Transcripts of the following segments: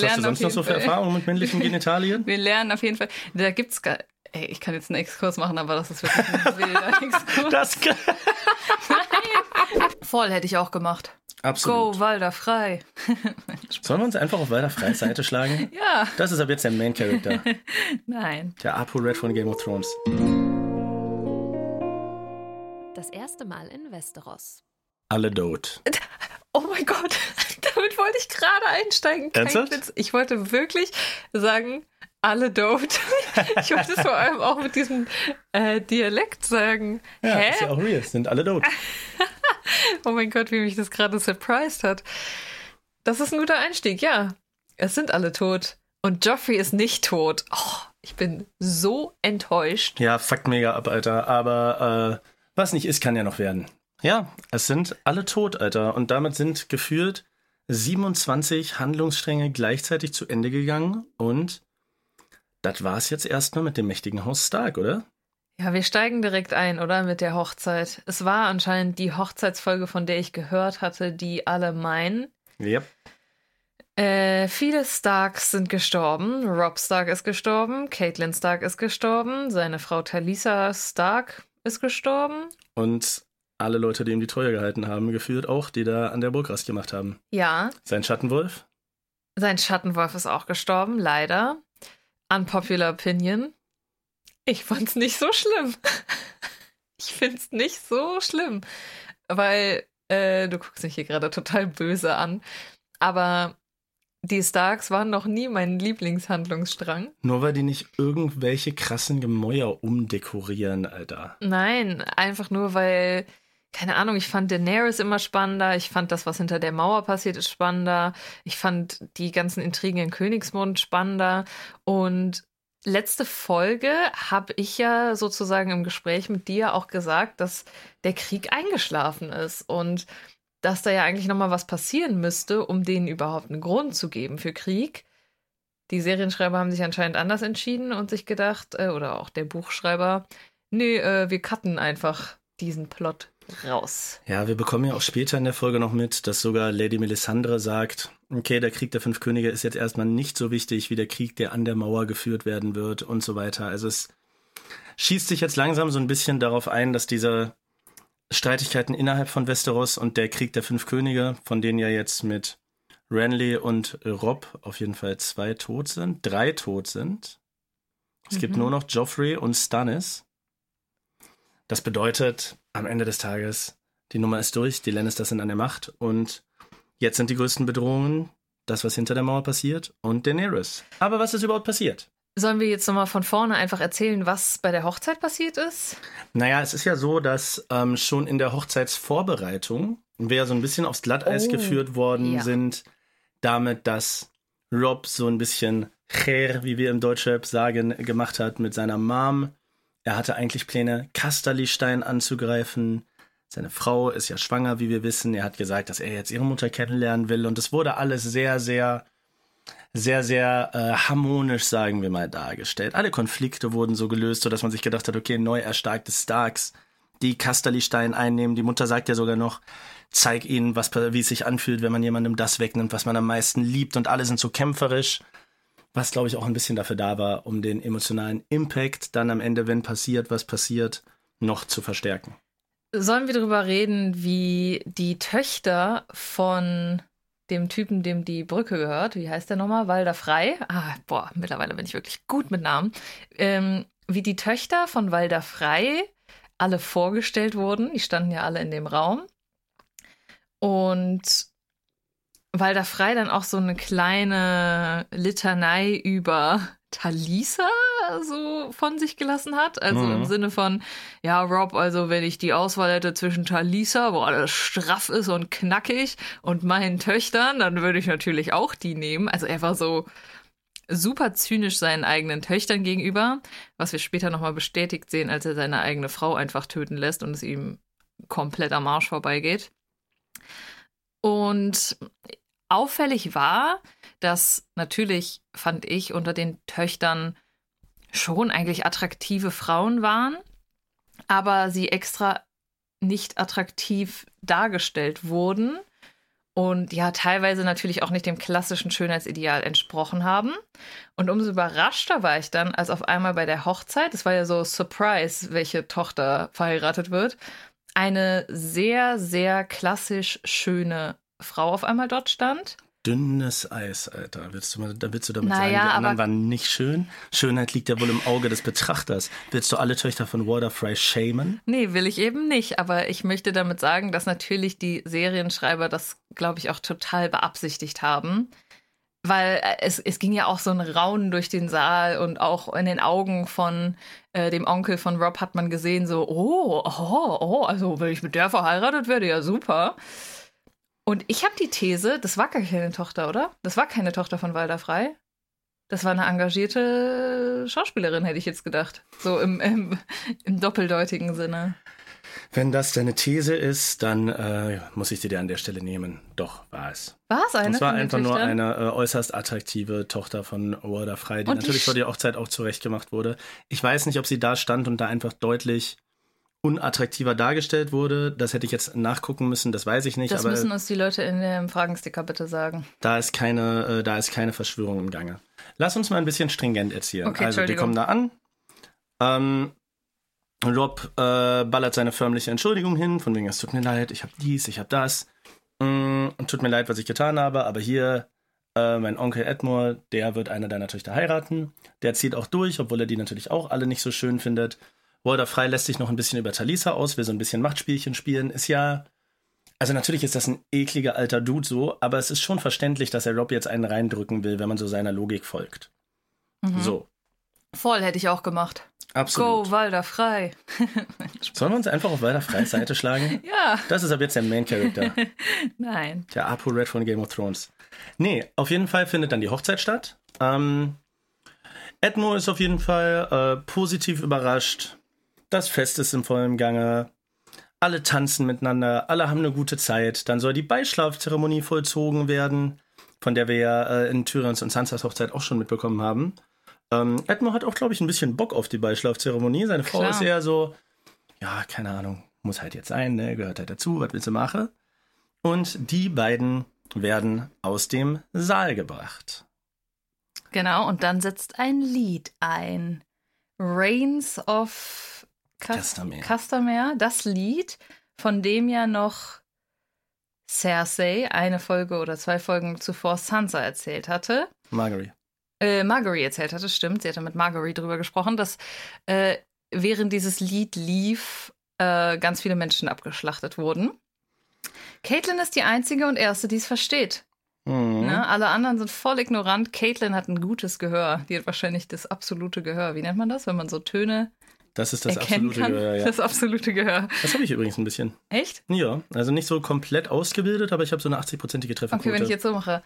Wir Was hast du sonst noch so für Erfahrungen mit männlichen Genitalien? Wir lernen auf jeden Fall. Da gibt's gar. Ey, ich kann jetzt einen Exkurs machen, aber das ist wirklich ein wilder Exkurs. Das Voll hätte ich auch gemacht. Absolut. Go, Walder, frei. Sollen wir uns einfach auf weiter freie Seite schlagen? Ja, Das ist ab jetzt der Main Character. nein. Der Apu Red von Game of Thrones. Das erste Mal in Westeros. Alle dood. Oh mein Gott, damit wollte ich gerade einsteigen. Kein Ernsthaft? Witz. Ich wollte wirklich sagen, alle dope. Ich wollte es vor allem auch mit diesem äh, Dialekt sagen. Ja, Hä? ist ja auch real. Sind alle dood. Oh mein Gott, wie mich das gerade surprised hat. Das ist ein guter Einstieg, ja. Es sind alle tot. Und Joffrey ist nicht tot. Oh, ich bin so enttäuscht. Ja, fuckt mega ab, Alter. Aber äh, was nicht ist, kann ja noch werden. Ja, es sind alle tot, Alter. Und damit sind gefühlt 27 Handlungsstränge gleichzeitig zu Ende gegangen. Und das war's jetzt erstmal mit dem mächtigen Haus Stark, oder? Ja, wir steigen direkt ein, oder? Mit der Hochzeit. Es war anscheinend die Hochzeitsfolge, von der ich gehört hatte, die alle meinen. Yep. Äh, viele Starks sind gestorben. Rob Stark ist gestorben. Caitlin Stark ist gestorben. Seine Frau Talisa Stark ist gestorben. Und alle Leute, die ihm die Treue gehalten haben, gefühlt auch, die da an der Burg Rast gemacht haben. Ja, Sein Schattenwolf? sein Schattenwolf ist auch gestorben, leider. Unpopular Opinion. Ich fand's nicht so schlimm. ich find's nicht so schlimm. Weil, äh, du guckst mich hier gerade total böse an. Aber die Starks waren noch nie mein Lieblingshandlungsstrang. Nur weil die nicht irgendwelche krassen Gemäuer umdekorieren, Alter. Nein, einfach nur, weil, keine Ahnung, ich fand Daenerys immer spannender. Ich fand das, was hinter der Mauer passiert, ist spannender. Ich fand die ganzen Intrigen in Königsmund spannender. Und letzte Folge habe ich ja sozusagen im Gespräch mit dir auch gesagt, dass der Krieg eingeschlafen ist und dass da ja eigentlich nochmal was passieren müsste, um denen überhaupt einen Grund zu geben für Krieg. Die Serienschreiber haben sich anscheinend anders entschieden und sich gedacht, äh, oder auch der Buchschreiber, nee, äh, wir cutten einfach diesen Plot raus. Ja, wir bekommen ja auch später in der Folge noch mit, dass sogar Lady Melisandre sagt, okay, der Krieg der fünf Könige ist jetzt erstmal nicht so wichtig wie der Krieg, der an der Mauer geführt werden wird und so weiter. Also es schießt sich jetzt langsam so ein bisschen darauf ein, dass diese Streitigkeiten innerhalb von Westeros und der Krieg der fünf Könige, von denen ja jetzt mit Renly und Rob auf jeden Fall zwei tot sind, drei tot sind. Es gibt Mhm. nur noch Joffrey und Stannis. Das bedeutet, am Ende des Tages, die Nummer ist durch, die Lannisters sind an der Macht und jetzt sind die größten Bedrohungen das, was hinter der Mauer passiert und Daenerys. Aber was ist überhaupt passiert? Sollen wir jetzt nochmal von vorne einfach erzählen, was bei der Hochzeit passiert ist? Naja, es ist ja so, dass ähm, schon in der Hochzeitsvorbereitung wir ja so ein bisschen aufs Glatteis Oh, geführt worden ja. sind, damit, dass Rob so ein bisschen Cher, wie wir im Deutschrap sagen, gemacht hat mit seiner Mom. Er hatte eigentlich Pläne, Kasterlistein anzugreifen. Seine Frau ist ja schwanger, wie wir wissen. Er hat gesagt, dass er jetzt ihre Mutter kennenlernen will. Und es wurde alles sehr, sehr, sehr, sehr äh, harmonisch, sagen wir mal, dargestellt. Alle Konflikte wurden so gelöst, sodass man sich gedacht hat, okay, neu erstarkte Starks, die Kasterlistein einnehmen. Die Mutter sagt ja sogar noch, zeig ihnen, was, wie es sich anfühlt, wenn man jemandem das wegnimmt, was man am meisten liebt. Und alle sind so kämpferisch. Was, glaube ich, auch ein bisschen dafür da war, um den emotionalen Impact dann am Ende, wenn passiert, was passiert, noch zu verstärken. Sollen wir darüber reden, wie die Töchter von dem Typen, dem die Brücke gehört, wie heißt der nochmal? Walder Frei? Ah, boah, mittlerweile bin ich wirklich gut mit Namen. Ähm, wie die Töchter von Walder Frei alle vorgestellt wurden. Die standen ja alle in dem Raum. Und Walder Frei dann auch so eine kleine Litanei über Talisa so von sich gelassen hat. Also Mhm. im Sinne von, ja, Rob, also wenn ich die Auswahl hätte zwischen Talisa, wo alles straff ist und knackig, und meinen Töchtern, dann würde ich natürlich auch die nehmen. Also er war so super zynisch seinen eigenen Töchtern gegenüber, was wir später nochmal bestätigt sehen, als er seine eigene Frau einfach töten lässt und es ihm komplett am Arsch vorbeigeht. Und auffällig war, dass natürlich, fand ich, unter den Töchtern schon eigentlich attraktive Frauen waren, aber sie extra nicht attraktiv dargestellt wurden. und ja, teilweise natürlich auch nicht dem klassischen Schönheitsideal entsprochen haben. Und umso überraschter war ich dann, als auf einmal bei der Hochzeit, es war ja so Surprise, welche Tochter verheiratet wird, eine sehr, sehr klassisch schöne Frau auf einmal dort stand dünnes Eis, Alter. Willst du, mal, da willst du damit Naja, sagen, die anderen waren nicht schön? Schönheit liegt ja wohl im Auge des Betrachters. Willst du alle Töchter von Waterfry shamen? Nee, will ich eben nicht. Aber ich möchte damit sagen, dass natürlich die Serienschreiber das, glaube ich, auch total beabsichtigt haben. Weil äh, es, es ging ja auch so ein Raunen durch den Saal und auch in den Augen von äh, dem Onkel von Rob hat man gesehen, so, oh, oh, oh, also wenn ich mit der verheiratet werde, ja super. Und ich habe die These, das war gar keine Tochter, oder? Das war keine Tochter von Walder Frei. Das war eine engagierte Schauspielerin, hätte ich jetzt gedacht. So im, im, im doppeldeutigen Sinne. Wenn das deine These ist, dann äh, muss ich sie dir an der Stelle nehmen. Doch, war es. War es eine? Es war einfach nur eine äh, äußerst attraktive Tochter von Waterfry, die Und die natürlich vor der Hochzeit auch zurechtgemacht wurde. Ich weiß nicht, ob sie da stand und da einfach deutlich unattraktiver dargestellt wurde. Das hätte ich jetzt nachgucken müssen, das weiß ich nicht. Das müssen uns die Leute in dem Fragensticker bitte sagen. Da ist keine, äh, da ist keine Verschwörung im Gange. Lass uns mal ein bisschen stringent erzählen. Okay, also, die Entschuldigung. kommen da an. Ähm, Rob äh, ballert seine förmliche Entschuldigung hin, von wegen, es tut mir leid, ich habe dies, ich habe das. Mm, tut mir leid, was ich getan habe, aber hier, äh, mein Onkel Edmure, der wird eine deiner Töchter heiraten. Der zieht auch durch, obwohl er die natürlich auch alle nicht so schön findet. Walter Frei lässt sich noch ein bisschen über Talisa aus, will so ein bisschen Machtspielchen spielen. Ist ja also natürlich ist das ein ekliger alter Dude so, aber es ist schon verständlich, dass er Rob jetzt einen reindrücken will, wenn man so seiner Logik folgt. Mhm. So, Voll hätte ich auch gemacht. absolut. Go, Walder, frei. Sollen wir uns einfach auf Walter Freis Seite schlagen? Ja, Das ist ab jetzt der Main Character, nein. der Apo Red von Game of Thrones. Nee, auf jeden Fall findet dann die Hochzeit statt. Ähm, Edmo ist auf jeden Fall äh, positiv überrascht. Das Fest ist im vollen Gange. Alle tanzen miteinander, alle haben eine gute Zeit. Dann soll die Beischlafzeremonie vollzogen werden, von der wir ja äh, in Tyrions und Sansas Hochzeit auch schon mitbekommen haben. Ähm, Edmo hat auch, glaube ich, ein bisschen Bock auf die Beischlafzeremonie. Seine Frau Klar. ist eher so, ja, keine Ahnung, muss halt jetzt sein, ne? gehört halt dazu, was willst du machen? Und die beiden werden aus dem Saal gebracht. Genau, und dann setzt ein Lied ein. Reigns of Castamere, das Lied, von dem ja noch Cersei eine Folge oder zwei Folgen zuvor Sansa erzählt hatte. Marguerite. äh, Marguerite erzählt hatte, stimmt. Sie hatte mit Marguerite drüber gesprochen, dass äh, während dieses Lied lief, äh, ganz viele Menschen abgeschlachtet wurden. Caitlin ist die einzige und erste, die es versteht. Mhm. Ne? Alle anderen sind voll ignorant. Caitlin hat ein gutes Gehör. Die hat wahrscheinlich das absolute Gehör. Wie nennt man das, wenn man so Töne Das ist das absolute kann? Gehör, ja. Das absolute Gehör. Das habe ich übrigens ein bisschen. Echt? Ja, also nicht so komplett ausgebildet, aber ich habe so eine 80-prozentige Trefferquote. Okay, wenn ich jetzt so mache.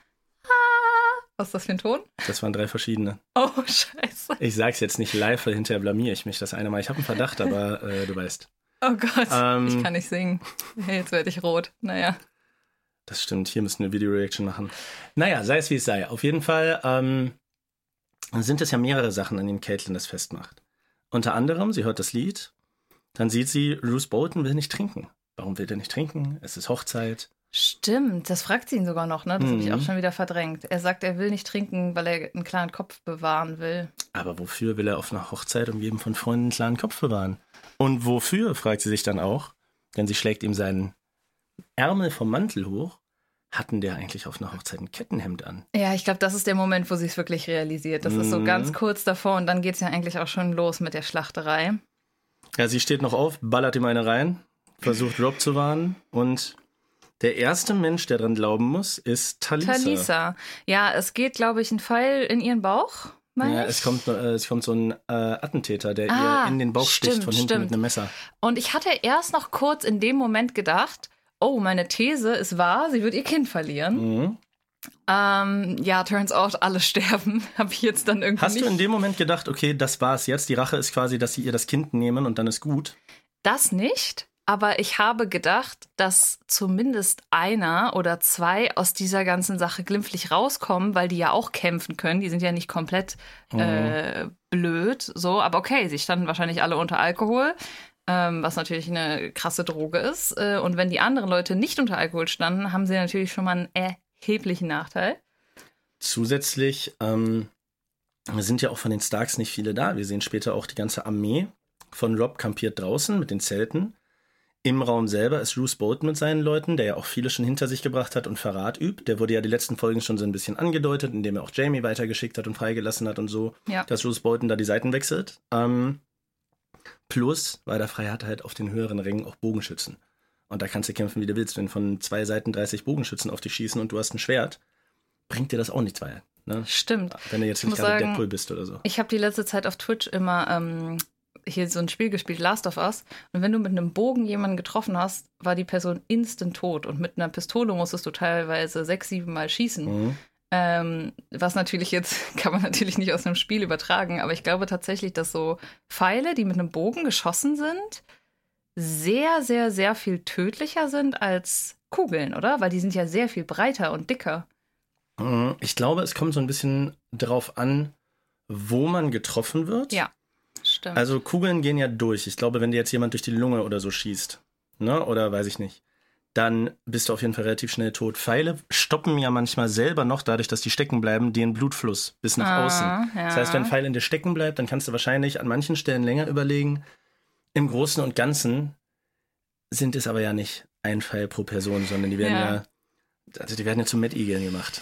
Was ist das für ein Ton? das waren drei verschiedene. Oh, scheiße. Ich sag's jetzt nicht live, weil hinterher blamier ich mich das eine Mal. Ich habe einen Verdacht, aber äh, du weißt. Oh Gott, Ähm. ich kann nicht singen. Jetzt werde ich rot. Naja. Das stimmt, hier müssen wir Video-Reaction machen. Naja, sei es wie es sei. Auf jeden Fall ähm, sind es ja mehrere Sachen, an denen Caitlin das festmacht. Unter anderem, sie hört das Lied, dann sieht sie, Bruce Bolton will nicht trinken. Warum will er nicht trinken? Es ist Hochzeit. Stimmt, das fragt sie ihn sogar noch, ne? Das habe ich Mhm. auch schon wieder verdrängt. Er sagt, er will nicht trinken, weil er einen klaren Kopf bewahren will. Aber wofür will er auf einer Hochzeit umgeben von Freunden einen klaren Kopf bewahren? Und wofür, fragt sie sich dann auch, denn sie schlägt ihm seinen Ärmel vom Mantel hoch. Hatten der eigentlich auf einer Hochzeit ein Kettenhemd an? Ja, ich glaube, das ist der Moment, wo sie es wirklich realisiert. Das ist so Mhm. ganz kurz davor und dann geht es ja eigentlich auch schon los mit der Schlachterei. Ja, sie steht noch auf, ballert ihm eine rein, versucht Rob zu warnen und der erste Mensch, der dran glauben muss, ist Talisa. Talisa. Ja, es geht, glaube ich, ein Pfeil in ihren Bauch. Ja, es kommt, äh, es kommt so ein äh, Attentäter, der Ah, ihr in den Bauch sticht stimmt, von hinten stimmt. mit einem Messer. Und ich hatte erst noch kurz in dem Moment gedacht, oh, meine These ist wahr, sie wird ihr Kind verlieren. Mhm. Ähm, ja, turns out, alle sterben. Habe ich jetzt dann irgendwie Hast nicht. du in dem Moment gedacht, okay, das war's jetzt, die Rache ist quasi, dass sie ihr das Kind nehmen und dann ist gut? Das nicht, aber ich habe gedacht, dass zumindest einer oder zwei aus dieser ganzen Sache glimpflich rauskommen, weil die ja auch kämpfen können. Die sind ja nicht komplett Mhm. äh, blöd, so. Aber okay, sie standen wahrscheinlich alle unter Alkohol. Ähm, was natürlich eine krasse Droge ist. Äh, und wenn die anderen Leute nicht unter Alkohol standen, haben sie natürlich schon mal einen erheblichen Nachteil. Zusätzlich ähm, sind ja auch von den Starks nicht viele da. Wir sehen später auch die ganze Armee von Rob kampiert draußen mit den Zelten. Im Raum selber ist Bruce Bolton mit seinen Leuten, der ja auch viele schon hinter sich gebracht hat und Verrat übt. Der wurde ja die letzten Folgen schon so ein bisschen angedeutet, indem er auch Jamie weitergeschickt hat und freigelassen hat und so, Ja. dass Bruce Bolton da die Seiten wechselt. Ähm, plus, weil der Frei hat halt auf den höheren Rängen auch Bogenschützen. Und da kannst du kämpfen, wie du willst. Wenn von zwei Seiten 30 Bogenschützen auf dich schießen und du hast ein Schwert, bringt dir das auch nichts weiter. Ne? Stimmt. Wenn du jetzt Ich nicht gerade sagen- Deadpool bist oder so. Ich habe die letzte Zeit auf Twitch immer ähm, hier so ein Spiel gespielt, Last of Us. Und wenn du mit einem Bogen jemanden getroffen hast, war die Person instant tot. Und mit einer Pistole musstest du teilweise sechs, sieben Mal schießen. Mhm. Ähm, was natürlich jetzt, kann man natürlich nicht aus einem Spiel übertragen, aber ich glaube tatsächlich, dass so Pfeile, die mit einem Bogen geschossen sind, sehr, sehr, sehr viel tödlicher sind als Kugeln, oder? Weil die sind ja sehr viel breiter und dicker. Mhm. Ich glaube, es kommt so ein bisschen drauf an, wo man getroffen wird. Ja. Stimmt. Also Kugeln gehen ja durch. Ich glaube, wenn dir jetzt jemand durch die Lunge oder so schießt, ne, oder weiß ich nicht, dann bist du auf jeden Fall relativ schnell tot. Pfeile stoppen ja manchmal selber noch, dadurch, dass die stecken bleiben, den Blutfluss bis nach Ah, außen. ja. Das heißt, wenn ein Pfeil in dir stecken bleibt, dann kannst du wahrscheinlich an manchen Stellen länger überlegen. Im Großen und Ganzen sind es aber ja nicht ein Pfeil pro Person, sondern die werden ja, Ja. also die werden ja zu Mad Eagle gemacht.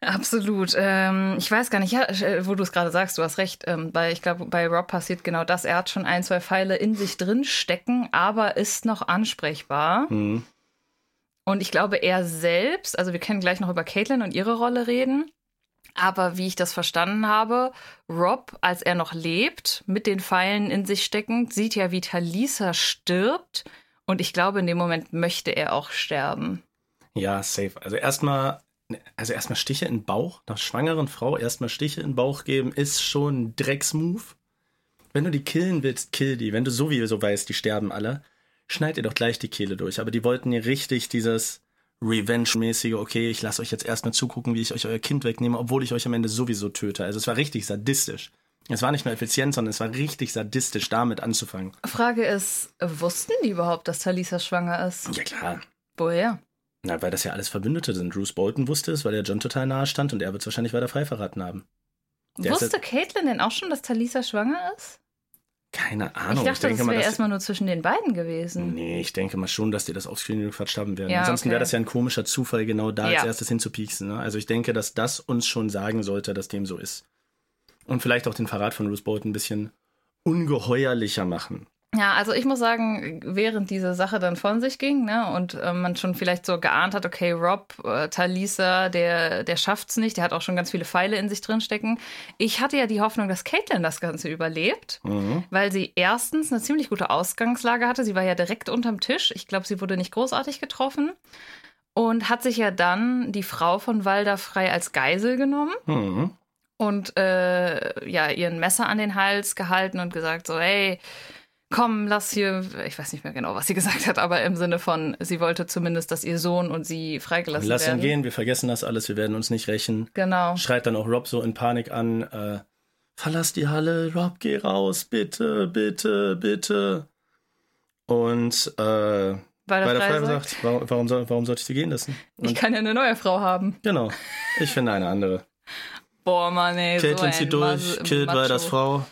Absolut. Ähm, ich weiß gar nicht, ja, äh, wo du es gerade sagst, du hast recht, ähm, weil ich glaube, bei Rob passiert genau das. Er hat schon ein, zwei Pfeile in sich drin stecken, aber ist noch ansprechbar. Mhm. Und ich glaube, er selbst, also wir können gleich noch über Caitlin und ihre Rolle reden. Aber wie ich das verstanden habe, Rob, als er noch lebt, mit den Pfeilen in sich steckend, sieht ja, wie Talisa stirbt. Und ich glaube, in dem Moment möchte er auch sterben. Ja, safe. Also erstmal, also erstmal Stiche in den Bauch, einer schwangeren Frau erstmal Stiche in den Bauch geben, ist schon ein Drecksmove. Wenn du die killen willst, kill die. Wenn du sowieso weißt, die sterben alle, schneid ihr doch gleich die Kehle durch. Aber die wollten hier richtig dieses Revenge-mäßige, okay, ich lasse euch jetzt erstmal zugucken, wie ich euch euer Kind wegnehme, obwohl ich euch am Ende sowieso töte. Also es war richtig sadistisch. Es war nicht nur effizient, sondern es war richtig sadistisch, damit anzufangen. Frage ist, wussten die überhaupt, dass Talisa schwanger ist? Ja klar, Woher? Na, weil das ja alles Verbündete sind. Bruce Bolton wusste es, weil er John total nahe stand und er wird es wahrscheinlich weiter frei verraten haben. Der Wusste Caitlin denn auch schon, dass Talisa schwanger ist? Keine Ahnung. ich dachte, denke das wäre erstmal nur zwischen den beiden gewesen. Nee, ich denke mal schon, dass die das offscreen gequatscht haben werden. Ja, Ansonsten okay. wäre das ja ein komischer Zufall, genau da als Ja. erstes hinzupieksen. Ne? Also ich denke, dass das uns schon sagen sollte, dass dem so ist. Und vielleicht auch den Verrat von Bruce Bolton ein bisschen ungeheuerlicher machen. Ja, also ich muss sagen, während diese Sache dann von sich ging, ne, und äh, man schon vielleicht so geahnt hat, okay, Rob, äh, Talisa, der, der schafft's nicht, der hat auch schon ganz viele Pfeile in sich drin stecken. Ich hatte ja die Hoffnung, dass Caitlin das Ganze überlebt, Mhm. weil sie erstens eine ziemlich gute Ausgangslage hatte. Sie war ja direkt unterm Tisch. Ich glaube, sie wurde nicht großartig getroffen. Und hat sich ja dann die Frau von Walder frei als Geisel genommen Mhm. und äh, ja, ihren Messer an den Hals gehalten und gesagt so, hey, komm, lass hier, ich weiß nicht mehr genau, was sie gesagt hat, aber im Sinne von, sie wollte zumindest, dass ihr Sohn und sie freigelassen Lass werden. ihn gehen, wir vergessen das alles, wir werden uns nicht rächen. Genau. Schreit dann auch Rob so in Panik an, äh, verlass die Halle, Rob, geh raus, bitte, bitte, bitte. Und äh, Weil Weil der Frei sagt, warum, warum, soll, warum sollte ich sie gehen lassen? ich Und, kann ja eine neue Frau haben. genau, ich finde eine andere. Boah, Mann, ey, so Caitlin ein zieht durch, killt Macho. Walders Frau.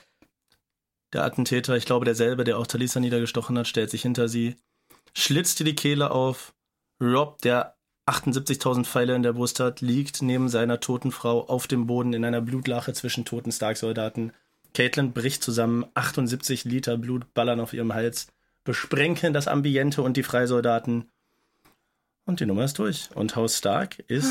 Der Attentäter, ich glaube derselbe, der auch Talisa niedergestochen hat, stellt sich hinter sie, schlitzt ihr die Kehle auf. Rob, der 78.000 Pfeile in der Brust hat, liegt neben seiner toten Frau auf dem Boden in einer Blutlache zwischen toten Stark-Soldaten. Caitlin bricht zusammen, 78 Liter Blut ballern auf ihrem Hals, besprenkeln das Ambiente und die Freisoldaten. Und die Nummer ist durch. Und Haus Stark ist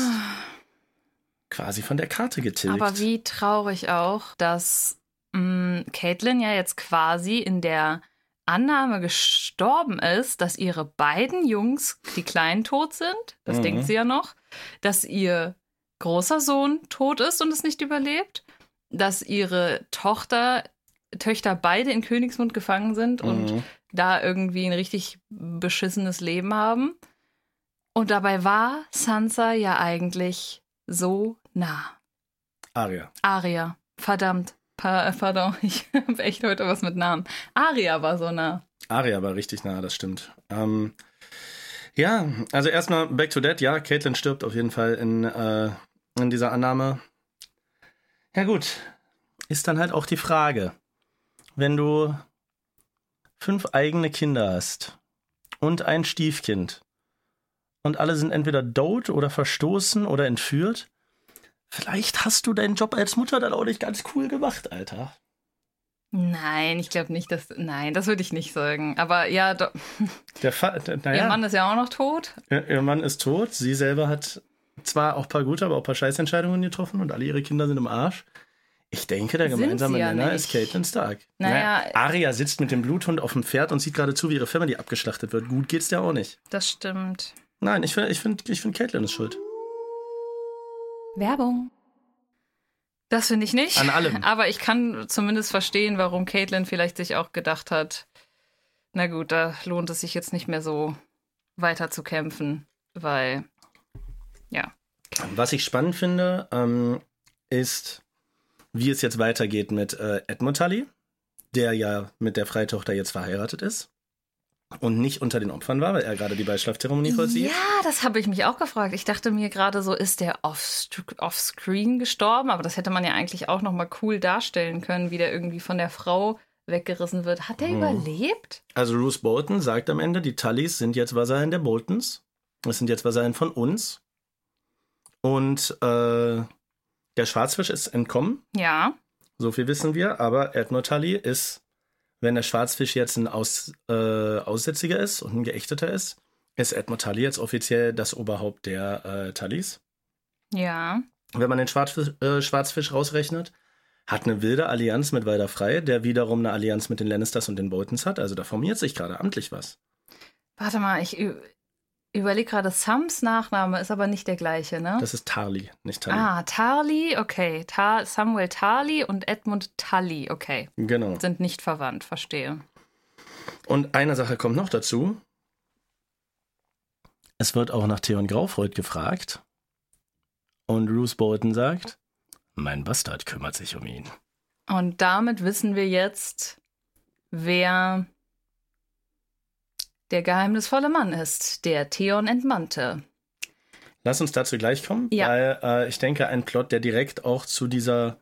quasi von der Karte getilgt. Aber wie traurig auch, dass mh, Caitlin ja jetzt quasi in der Annahme gestorben ist, dass ihre beiden Jungs, die Kleinen, tot sind. Das Mhm. denkt sie ja noch. Dass ihr großer Sohn tot ist und es nicht überlebt. Dass ihre Tochter, Töchter beide in Königsmund gefangen sind und Mhm. da irgendwie ein richtig beschissenes Leben haben. Und dabei war Sansa ja eigentlich so nah. Aria. Aria. Verdammt. Pa pardon, ich habe echt heute was mit Namen. Aria war so nah. Aria war richtig nah, das stimmt. Ähm, ja, also erstmal Back to Dead. Ja, Caitlin stirbt auf jeden Fall in, äh, in dieser Annahme. Ja gut, ist dann halt auch die Frage, wenn du fünf eigene Kinder hast und ein Stiefkind und alle sind entweder tot oder verstoßen oder entführt, vielleicht hast du deinen Job als Mutter dann auch nicht ganz cool gemacht, Alter. Nein, ich glaube nicht, dass. Nein, das würde ich nicht sagen. Aber ja, do, Der Fa naja, ihr Mann ist ja auch noch tot. ihr, ihr Mann ist tot. Sie selber hat zwar auch ein paar gute, aber auch ein paar Scheißentscheidungen getroffen und alle ihre Kinder sind im Arsch. Ich denke, der gemeinsame ja Nenner nicht. ist Caitlin Stark. Naja, Arya sitzt mit dem Bluthund auf dem Pferd und sieht gerade zu, wie ihre Family abgeschlachtet wird. Gut geht's dir auch nicht. Das stimmt. Nein, ich finde, ich find, ich find, Caitlin ist schuld. Werbung. Das finde ich nicht. An allem. Aber ich kann zumindest verstehen, warum Caitlin vielleicht sich auch gedacht hat, na gut, da lohnt es sich jetzt nicht mehr so weiter zu kämpfen, weil, ja. Was ich spannend finde, ähm, ist, wie es jetzt weitergeht mit äh, Edmund Tully, der ja mit der Freitochter jetzt verheiratet ist und nicht unter den Opfern war, weil er gerade die Beischlafzeremonie vollzieht. Ja, das habe ich mich auch gefragt. Ich dachte mir gerade so, ist der off- offscreen gestorben? Aber das hätte man ja eigentlich auch noch mal cool darstellen können, wie der irgendwie von der Frau weggerissen wird. Hat der Mhm. überlebt? Also Bruce Bolton sagt am Ende, die Tullys sind jetzt Vasallen der Boltons. Das sind jetzt Vasallen von uns. Und äh, der Schwarzfisch ist entkommen, Ja. so viel wissen wir. Aber Edmund Tully ist, wenn der Schwarzfisch jetzt ein Aus, äh, Aussätziger ist und ein Geächteter ist, ist Edmund Tully jetzt offiziell das Oberhaupt der äh, Tullys. Ja. Wenn man den Schwarzfisch, äh, Schwarzfisch rausrechnet, hat eine wilde Allianz mit Walder Frey, der wiederum eine Allianz mit den Lannisters und den Boltons hat. Also da formiert sich gerade amtlich was. Warte mal, ich überlege gerade, Sams Nachname ist aber nicht der gleiche, ne? Das ist Tarly, nicht Tully. ah, Tarly, okay. Ta Samuel Tarly und Edmund Tully, okay. Genau. Sind nicht verwandt, verstehe. Und eine Sache kommt noch dazu. Es wird auch nach Theon Graufreud gefragt. Und Bruce Bolton sagt, mein Bastard kümmert sich um ihn. Und damit wissen wir jetzt, wer der geheimnisvolle Mann ist, der Theon entmannte. Lass uns dazu gleich kommen, Ja. weil äh, ich denke, ein Plot, der direkt auch zu dieser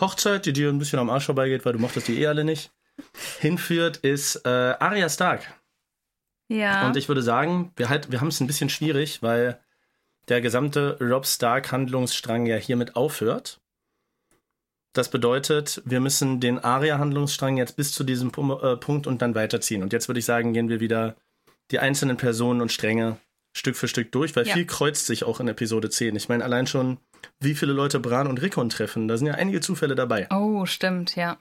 Hochzeit, die dir ein bisschen am Arsch vorbeigeht, weil du mochtest die eh alle nicht, hinführt, ist äh, Arya Stark. Ja. Und ich würde sagen, wir, halt, wir haben es ein bisschen schwierig, weil der gesamte Rob Stark-Handlungsstrang ja hiermit aufhört. Das bedeutet, wir müssen den Aria-Handlungsstrang jetzt bis zu diesem äh, Punkt und dann weiterziehen. Und jetzt würde ich sagen, gehen wir wieder die einzelnen Personen und Stränge Stück für Stück durch, weil Ja. viel kreuzt sich auch in Episode 10. Ich meine, allein schon, wie viele Leute Bran und Rickon treffen, da sind ja einige Zufälle dabei. Oh, stimmt, ja.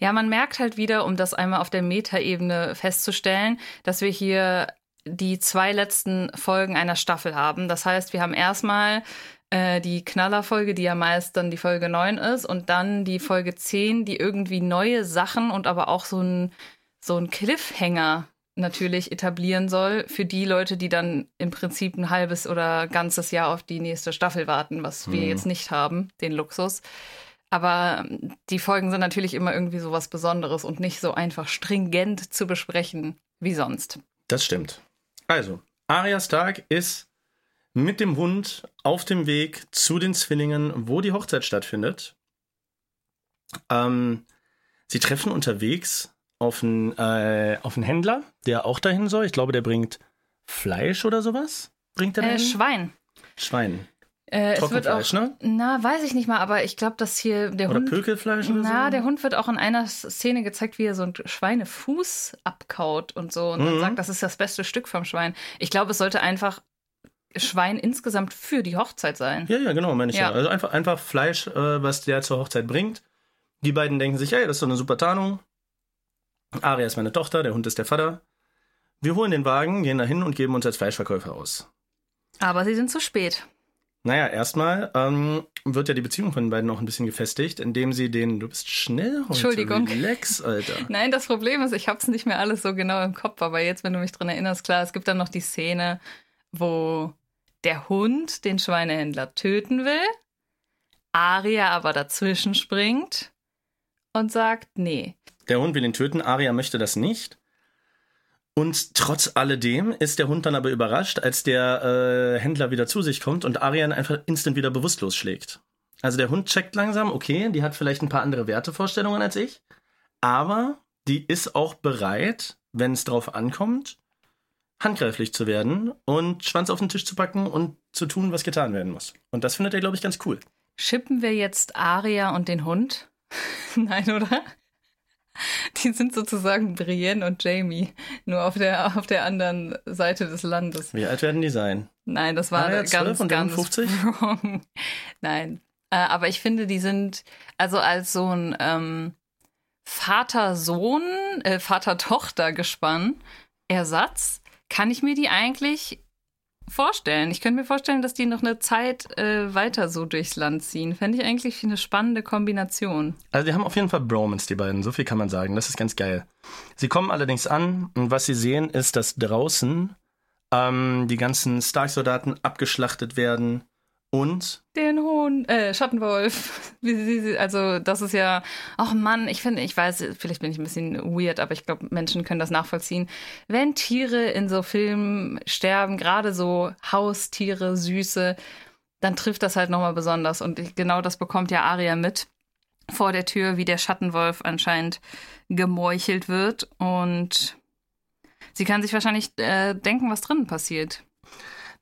Ja, man merkt halt wieder, um das einmal auf der Metaebene festzustellen, dass wir hier die zwei letzten Folgen einer Staffel haben. Das heißt, wir haben erstmal äh, die Knallerfolge, die ja meist dann die Folge 9 ist, und dann die Folge 10, die irgendwie neue Sachen und aber auch so ein, so ein Cliffhanger natürlich etablieren soll für die Leute, die dann im Prinzip ein halbes oder ganzes Jahr auf die nächste Staffel warten, was wir Mhm. jetzt nicht haben, den Luxus. Aber die Folgen sind natürlich immer irgendwie so was Besonderes und nicht so einfach stringent zu besprechen wie sonst. Das stimmt. Also, Arya Stark ist mit dem Hund auf dem Weg zu den Zwillingen, wo die Hochzeit stattfindet. Ähm, sie treffen unterwegs auf einen, äh, auf einen Händler, der auch dahin soll. Ich glaube, der bringt Fleisch oder sowas. Bringt er Äh? Schwein. Schwein. Äh, es wird auch, ne? na, weiß ich nicht mal, aber ich glaube, dass hier der Oder Hund. Pökelfleisch oder Na, so? der Hund wird auch in einer Szene gezeigt, wie er so einen Schweinefuß abkaut und so und dann Mhm. sagt, das ist das beste Stück vom Schwein. Ich glaube, es sollte einfach Schwein insgesamt für die Hochzeit sein. Ja, ja, genau, meine ich ja. Ja. Also einfach, einfach Fleisch, äh, was der zur Hochzeit bringt. Die beiden denken sich, hey, das ist doch eine super Tarnung. Aria ist meine Tochter, der Hund ist der Vater. Wir holen den Wagen, gehen dahin und geben uns als Fleischverkäufer aus. Aber sie sind zu spät. Naja, erstmal ähm, wird ja die Beziehung von den beiden noch ein bisschen gefestigt, indem sie den, du bist schnell heute, Entschuldigung. relax, Alter. Nein, das Problem ist, ich habe es nicht mehr alles so genau im Kopf, aber jetzt, wenn du mich dran erinnerst, klar, es gibt dann noch die Szene, wo der Hund den Schweinehändler töten will, Aria aber dazwischen springt und sagt, nee. Der Hund will ihn töten, Aria möchte das nicht. Und trotz alledem ist der Hund dann aber überrascht, als der äh, Händler wieder zu sich kommt und Arian einfach instant wieder bewusstlos schlägt. Also der Hund checkt langsam, okay, die hat vielleicht ein paar andere Wertevorstellungen als ich, aber die ist auch bereit, wenn es drauf ankommt, handgreiflich zu werden und Schwanz auf den Tisch zu packen und zu tun, was getan werden muss. Und das findet er, glaube ich, ganz cool. Schippen wir jetzt Aria und den Hund? Nein, oder? Die sind sozusagen Brienne und Jamie, nur auf der, auf der anderen Seite des Landes. Wie alt werden die sein? Nein, das war Aria ganz, 12 und ganz 50? wrong. Nein, äh, aber ich finde, die sind also als so ein ähm, Vater-Sohn, äh, Vater-Tochter-Gespann Ersatz, kann ich mir die eigentlich vorstellen. Ich könnte mir vorstellen, dass die noch eine Zeit äh, weiter so durchs Land ziehen. Fände ich eigentlich eine spannende Kombination. Also die haben auf jeden Fall Bromance, die beiden, so viel kann man sagen. Das ist ganz geil. Sie kommen allerdings an und was sie sehen, ist, dass draußen ähm, die ganzen Stark-Soldaten abgeschlachtet werden und Den hohen äh, Schattenwolf. Also das ist ja, ach Mann, ich finde, ich weiß, vielleicht bin ich ein bisschen weird, aber ich glaube, Menschen können das nachvollziehen. Wenn Tiere in so Filmen sterben, gerade so Haustiere, Süße, dann trifft das halt nochmal besonders. Und genau das bekommt ja Aria mit vor der Tür, wie der Schattenwolf anscheinend gemeuchelt wird. Und sie kann sich wahrscheinlich äh, denken, was drinnen passiert.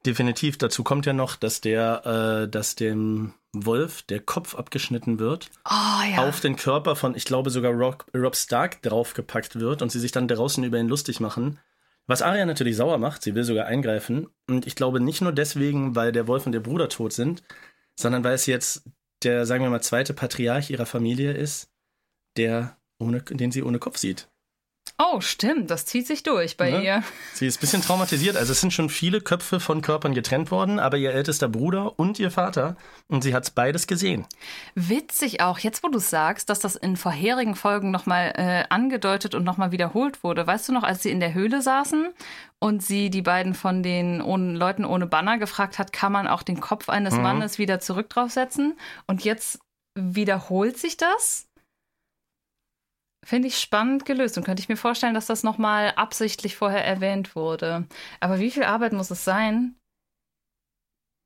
Definitiv dazu kommt ja noch, dass der, äh, dass dem Wolf der Kopf abgeschnitten wird, Oh ja. auf den Körper von, ich glaube sogar Rob, Rob Stark draufgepackt wird und sie sich dann draußen über ihn lustig machen. Was Arya natürlich sauer macht, sie will sogar eingreifen. Und ich glaube nicht nur deswegen, weil der Wolf und der Bruder tot sind, sondern weil es jetzt der, sagen wir mal, zweite Patriarch ihrer Familie ist, der ohne, den sie ohne Kopf sieht. Oh, stimmt, das zieht sich durch bei Ne? ihr. Sie ist ein bisschen traumatisiert. Also es sind schon viele Köpfe von Körpern getrennt worden, aber ihr ältester Bruder und ihr Vater. Und sie hat beides gesehen. Witzig auch, jetzt wo du sagst, dass das in vorherigen Folgen nochmal äh, angedeutet und nochmal wiederholt wurde. Weißt du noch, als sie in der Höhle saßen und sie die beiden von den ohne, Leuten ohne Banner gefragt hat, kann man auch den Kopf eines Mhm. Mannes wieder zurück draufsetzen? Und jetzt wiederholt sich das? Finde ich spannend gelöst und könnte ich mir vorstellen, dass das nochmal absichtlich vorher erwähnt wurde. Aber wie viel Arbeit muss es sein,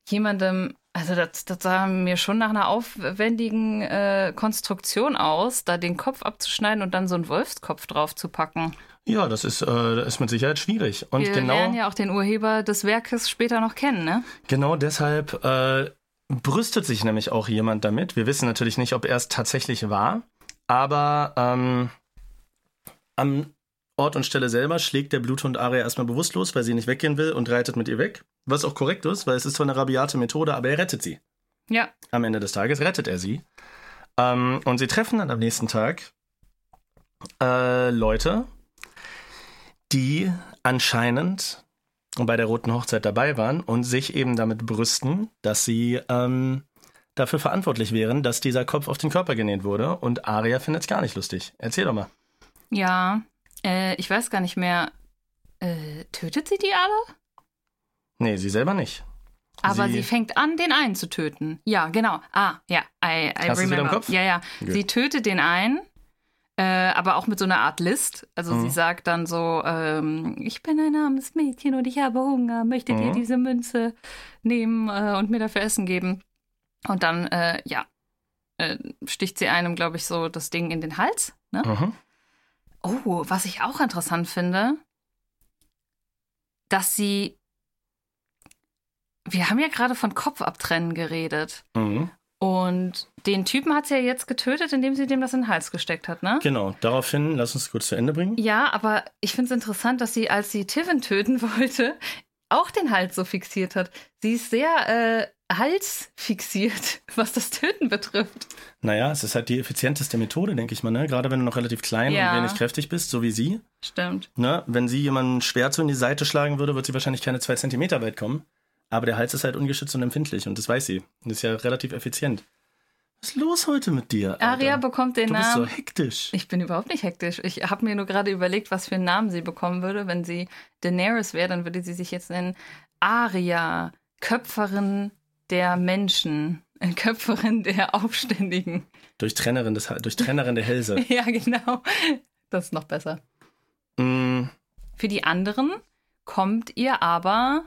jemandem, also das, das sah mir schon nach einer aufwendigen äh, Konstruktion aus, da den Kopf abzuschneiden und dann so einen Wolfskopf drauf zu packen. Ja, das ist, äh, das ist mit Sicherheit schwierig. Und Wir genau, lernen ja auch den Urheber des Werkes später noch kennen, ne? genau deshalb äh, brüstet sich nämlich auch jemand damit. Wir wissen natürlich nicht, ob er es tatsächlich war, aber ähm, am Ort und Stelle selber schlägt der Bluthund Aria erstmal bewusstlos, weil sie nicht weggehen will und reitet mit ihr weg. Was auch korrekt ist, weil es ist zwar eine rabiate Methode, aber er rettet sie. Ja. Am Ende des Tages rettet er sie. Ähm, und sie treffen dann am nächsten Tag äh, Leute, die anscheinend bei der Roten Hochzeit dabei waren und sich eben damit brüsten, dass sie ähm, dafür verantwortlich wären, dass dieser Kopf auf den Körper genäht wurde. Und Aria findet es gar nicht lustig. Erzähl doch mal. Ja. Äh, ich weiß gar nicht mehr. Äh, tötet sie die alle? Nee, sie selber nicht. Aber sie, Sie- fängt an, den einen zu töten. Ja, genau. Ah, ja. I, I Hast remember. im Kopf? Ja, ja. Gut. Sie tötet den einen, äh, aber auch mit so einer Art List. Also Mhm. sie sagt dann so, ähm, ich bin ein armes Mädchen und ich habe Hunger. Möchtet ihr Mhm. diese Münze nehmen äh, und mir dafür Essen geben? Und dann, äh, ja, äh, sticht sie einem, glaube ich, so das Ding in den Hals. Ne? Mhm. Oh, was ich auch interessant finde, dass sie. Wir haben ja gerade von Kopf abtrennen geredet. Mhm. Und den Typen hat sie ja jetzt getötet, indem sie dem das in den Hals gesteckt hat, ne? Genau, daraufhin, lass uns kurz zu Ende bringen. Ja, aber ich finde es interessant, dass sie, als sie Tivin töten wollte, auch den Hals so fixiert hat. Sie ist sehr äh, halsfixiert, was das Töten betrifft. Naja, es ist halt die effizienteste Methode, denke ich mal, ne? Gerade wenn du noch relativ klein Ja. und wenig kräftig bist, so wie sie. Stimmt. Ne? Wenn sie jemanden schwer so in die Seite schlagen würde, wird sie wahrscheinlich keine zwei Zentimeter weit kommen. Aber der Hals ist halt ungeschützt und empfindlich und das weiß sie. Und ist ja relativ effizient. Was ist los heute mit dir? Alter? Aria bekommt den du bist so Namen. hektisch. Ich bin überhaupt nicht hektisch. Ich habe mir nur gerade überlegt, was für einen Namen sie bekommen würde. Wenn sie Daenerys wäre, dann würde sie sich jetzt nennen Aria, Köpferin der Menschen, äh, Köpferin der Aufständigen. Durch Trennerin, des, durch Trennerin der Hälse. ja, genau. Das ist noch besser. mm, Für die anderen kommt ihr aber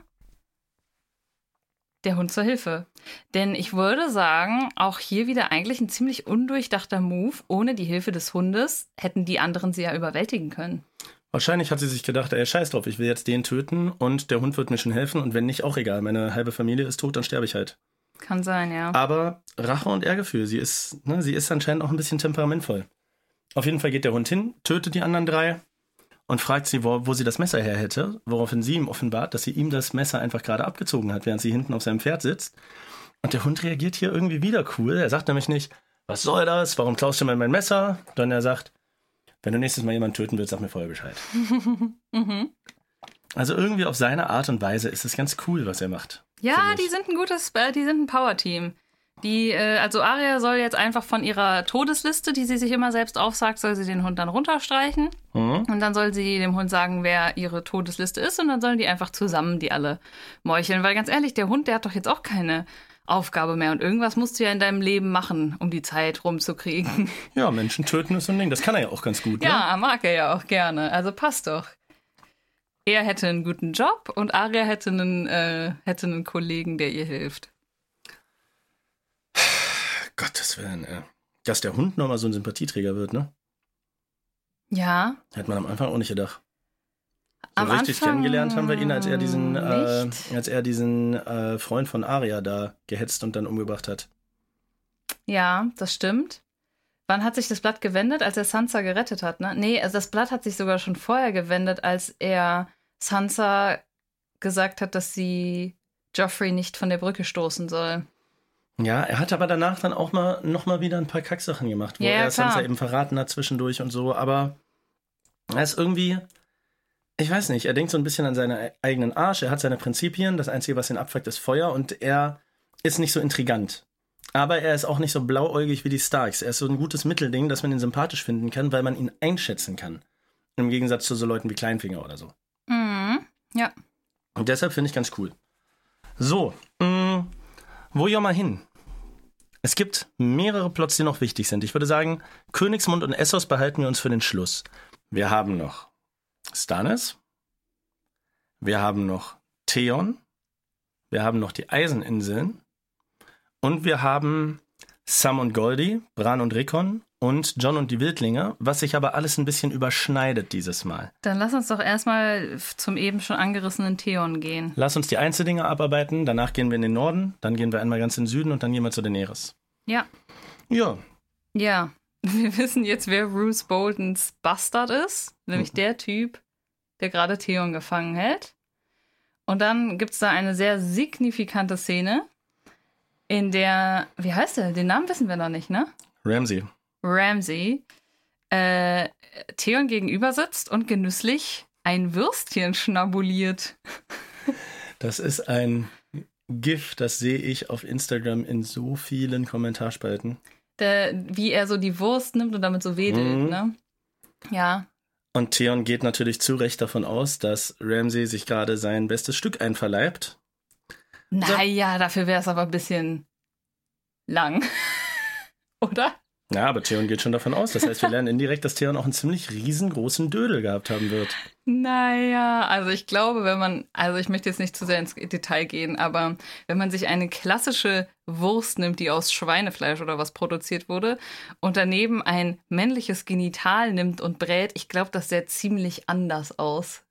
der Hund zur Hilfe. Denn ich würde sagen, auch hier wieder eigentlich ein ziemlich undurchdachter Move. Ohne die Hilfe des Hundes hätten die anderen sie ja überwältigen können. Wahrscheinlich hat sie sich gedacht, ey, scheiß drauf, ich will jetzt den töten und der Hund wird mir schon helfen und wenn nicht, auch egal, meine halbe Familie ist tot, dann sterbe ich halt. Kann sein, ja. Aber Rache und Ehrgefühl, sie ist, ne, sie ist anscheinend auch ein bisschen temperamentvoll. Auf jeden Fall geht der Hund hin, tötet die anderen drei und fragt sie, wo, wo sie das Messer her hätte, woraufhin sie ihm offenbart, dass sie ihm das Messer einfach gerade abgezogen hat, während sie hinten auf seinem Pferd sitzt. Und der Hund reagiert hier irgendwie wieder cool. Er sagt nämlich nicht, was soll das? Warum klaust du mir mein Messer? Sondern er sagt, wenn du nächstes Mal jemanden töten willst, sag mir vorher Bescheid. mhm. Also irgendwie auf seine Art und Weise ist es ganz cool, was er macht. Ja, die sind ein gutes, äh, die sind ein Power-Team. Die, äh, also Aria soll jetzt einfach von ihrer Todesliste, die sie sich immer selbst aufsagt, soll sie den Hund dann runterstreichen. Mhm. Und dann soll sie dem Hund sagen, wer ihre Todesliste ist. Und dann sollen die einfach zusammen die alle meucheln. Weil ganz ehrlich, der Hund, der hat doch jetzt auch keine Aufgabe mehr. Und irgendwas musst du ja in deinem Leben machen, um die Zeit rumzukriegen. Ja, Menschen töten ist so ein Ding. Das kann er ja auch ganz gut. Ne? Ja, mag er ja auch gerne. Also passt doch. Er hätte einen guten Job und Aria hätte einen, äh, hätte einen Kollegen, der ihr hilft. Gottes Willen, ey. Dass der Hund nochmal so ein Sympathieträger wird, ne? Ja. Hätte man am Anfang auch nicht gedacht. So Am richtig Anfang kennengelernt haben wir ihn, als er diesen, äh, als er diesen äh, Freund von Aria da gehetzt und dann umgebracht hat. Ja, das stimmt. Wann hat sich das Blatt gewendet? Als er Sansa gerettet hat, ne? Nee, also das Blatt hat sich sogar schon vorher gewendet, als er Sansa gesagt hat, dass sie Joffrey nicht von der Brücke stoßen soll. Ja, er hat aber danach dann auch mal noch mal wieder ein paar Kacksachen gemacht, wo Ja, er Sansa klar. eben verraten hat zwischendurch und so, aber er ist irgendwie, ich weiß nicht, er denkt so ein bisschen an seinen eigenen Arsch, er hat seine Prinzipien, das Einzige, was ihn abfuckt, ist Feuer und er ist nicht so intrigant. Aber er ist auch nicht so blauäugig wie die Starks. Er ist so ein gutes Mittelding, dass man ihn sympathisch finden kann, weil man ihn einschätzen kann. Im Gegensatz zu so Leuten wie Kleinfinger oder so. Mhm. Ja. Und deshalb finde ich ganz cool. So, mh, wo ja mal hin? Es gibt mehrere Plots, die noch wichtig sind. Ich würde sagen, Königsmund und Essos behalten wir uns für den Schluss. Wir haben noch Stannis. Wir haben noch Theon. Wir haben noch die Eiseninseln. Und wir haben Sam und Goldie, Bran und Rickon und John und die Wildlinge, was sich aber alles ein bisschen überschneidet dieses Mal. Dann lass uns doch erstmal zum eben schon angerissenen Theon gehen. Lass uns die Einzeldinge abarbeiten, danach gehen wir in den Norden, dann gehen wir einmal ganz in den Süden und dann gehen wir zu Daenerys. Ja. Ja, Ja. Wir wissen jetzt, wer Bruce Boltons Bastard ist. Nämlich der Typ, der gerade Theon gefangen hält. Und dann gibt es da eine sehr signifikante Szene, in der, wie heißt der? Den Namen wissen wir noch nicht, ne? Ramsey. Ramsey äh, Theon gegenüber sitzt und genüsslich ein Würstchen schnabuliert. Das ist ein GIF, das sehe ich auf Instagram in so vielen Kommentarspalten. Der, wie er so die Wurst nimmt und damit so wedelt, Mhm. ne? Ja. Und Theon geht natürlich zu Recht davon aus, dass Ramsey sich gerade sein bestes Stück einverleibt. Naja, dafür wäre es aber ein bisschen lang. Oder? Ja, aber Theon geht schon davon aus. Das heißt, wir lernen indirekt, dass Theon auch einen ziemlich riesengroßen Dödel gehabt haben wird. Naja, also ich glaube, wenn man, also ich möchte jetzt nicht zu sehr ins Detail gehen, aber wenn man sich eine klassische Wurst nimmt, die aus Schweinefleisch oder was produziert wurde, und daneben ein männliches Genital nimmt und brät, ich glaube, das sähe ziemlich anders aus.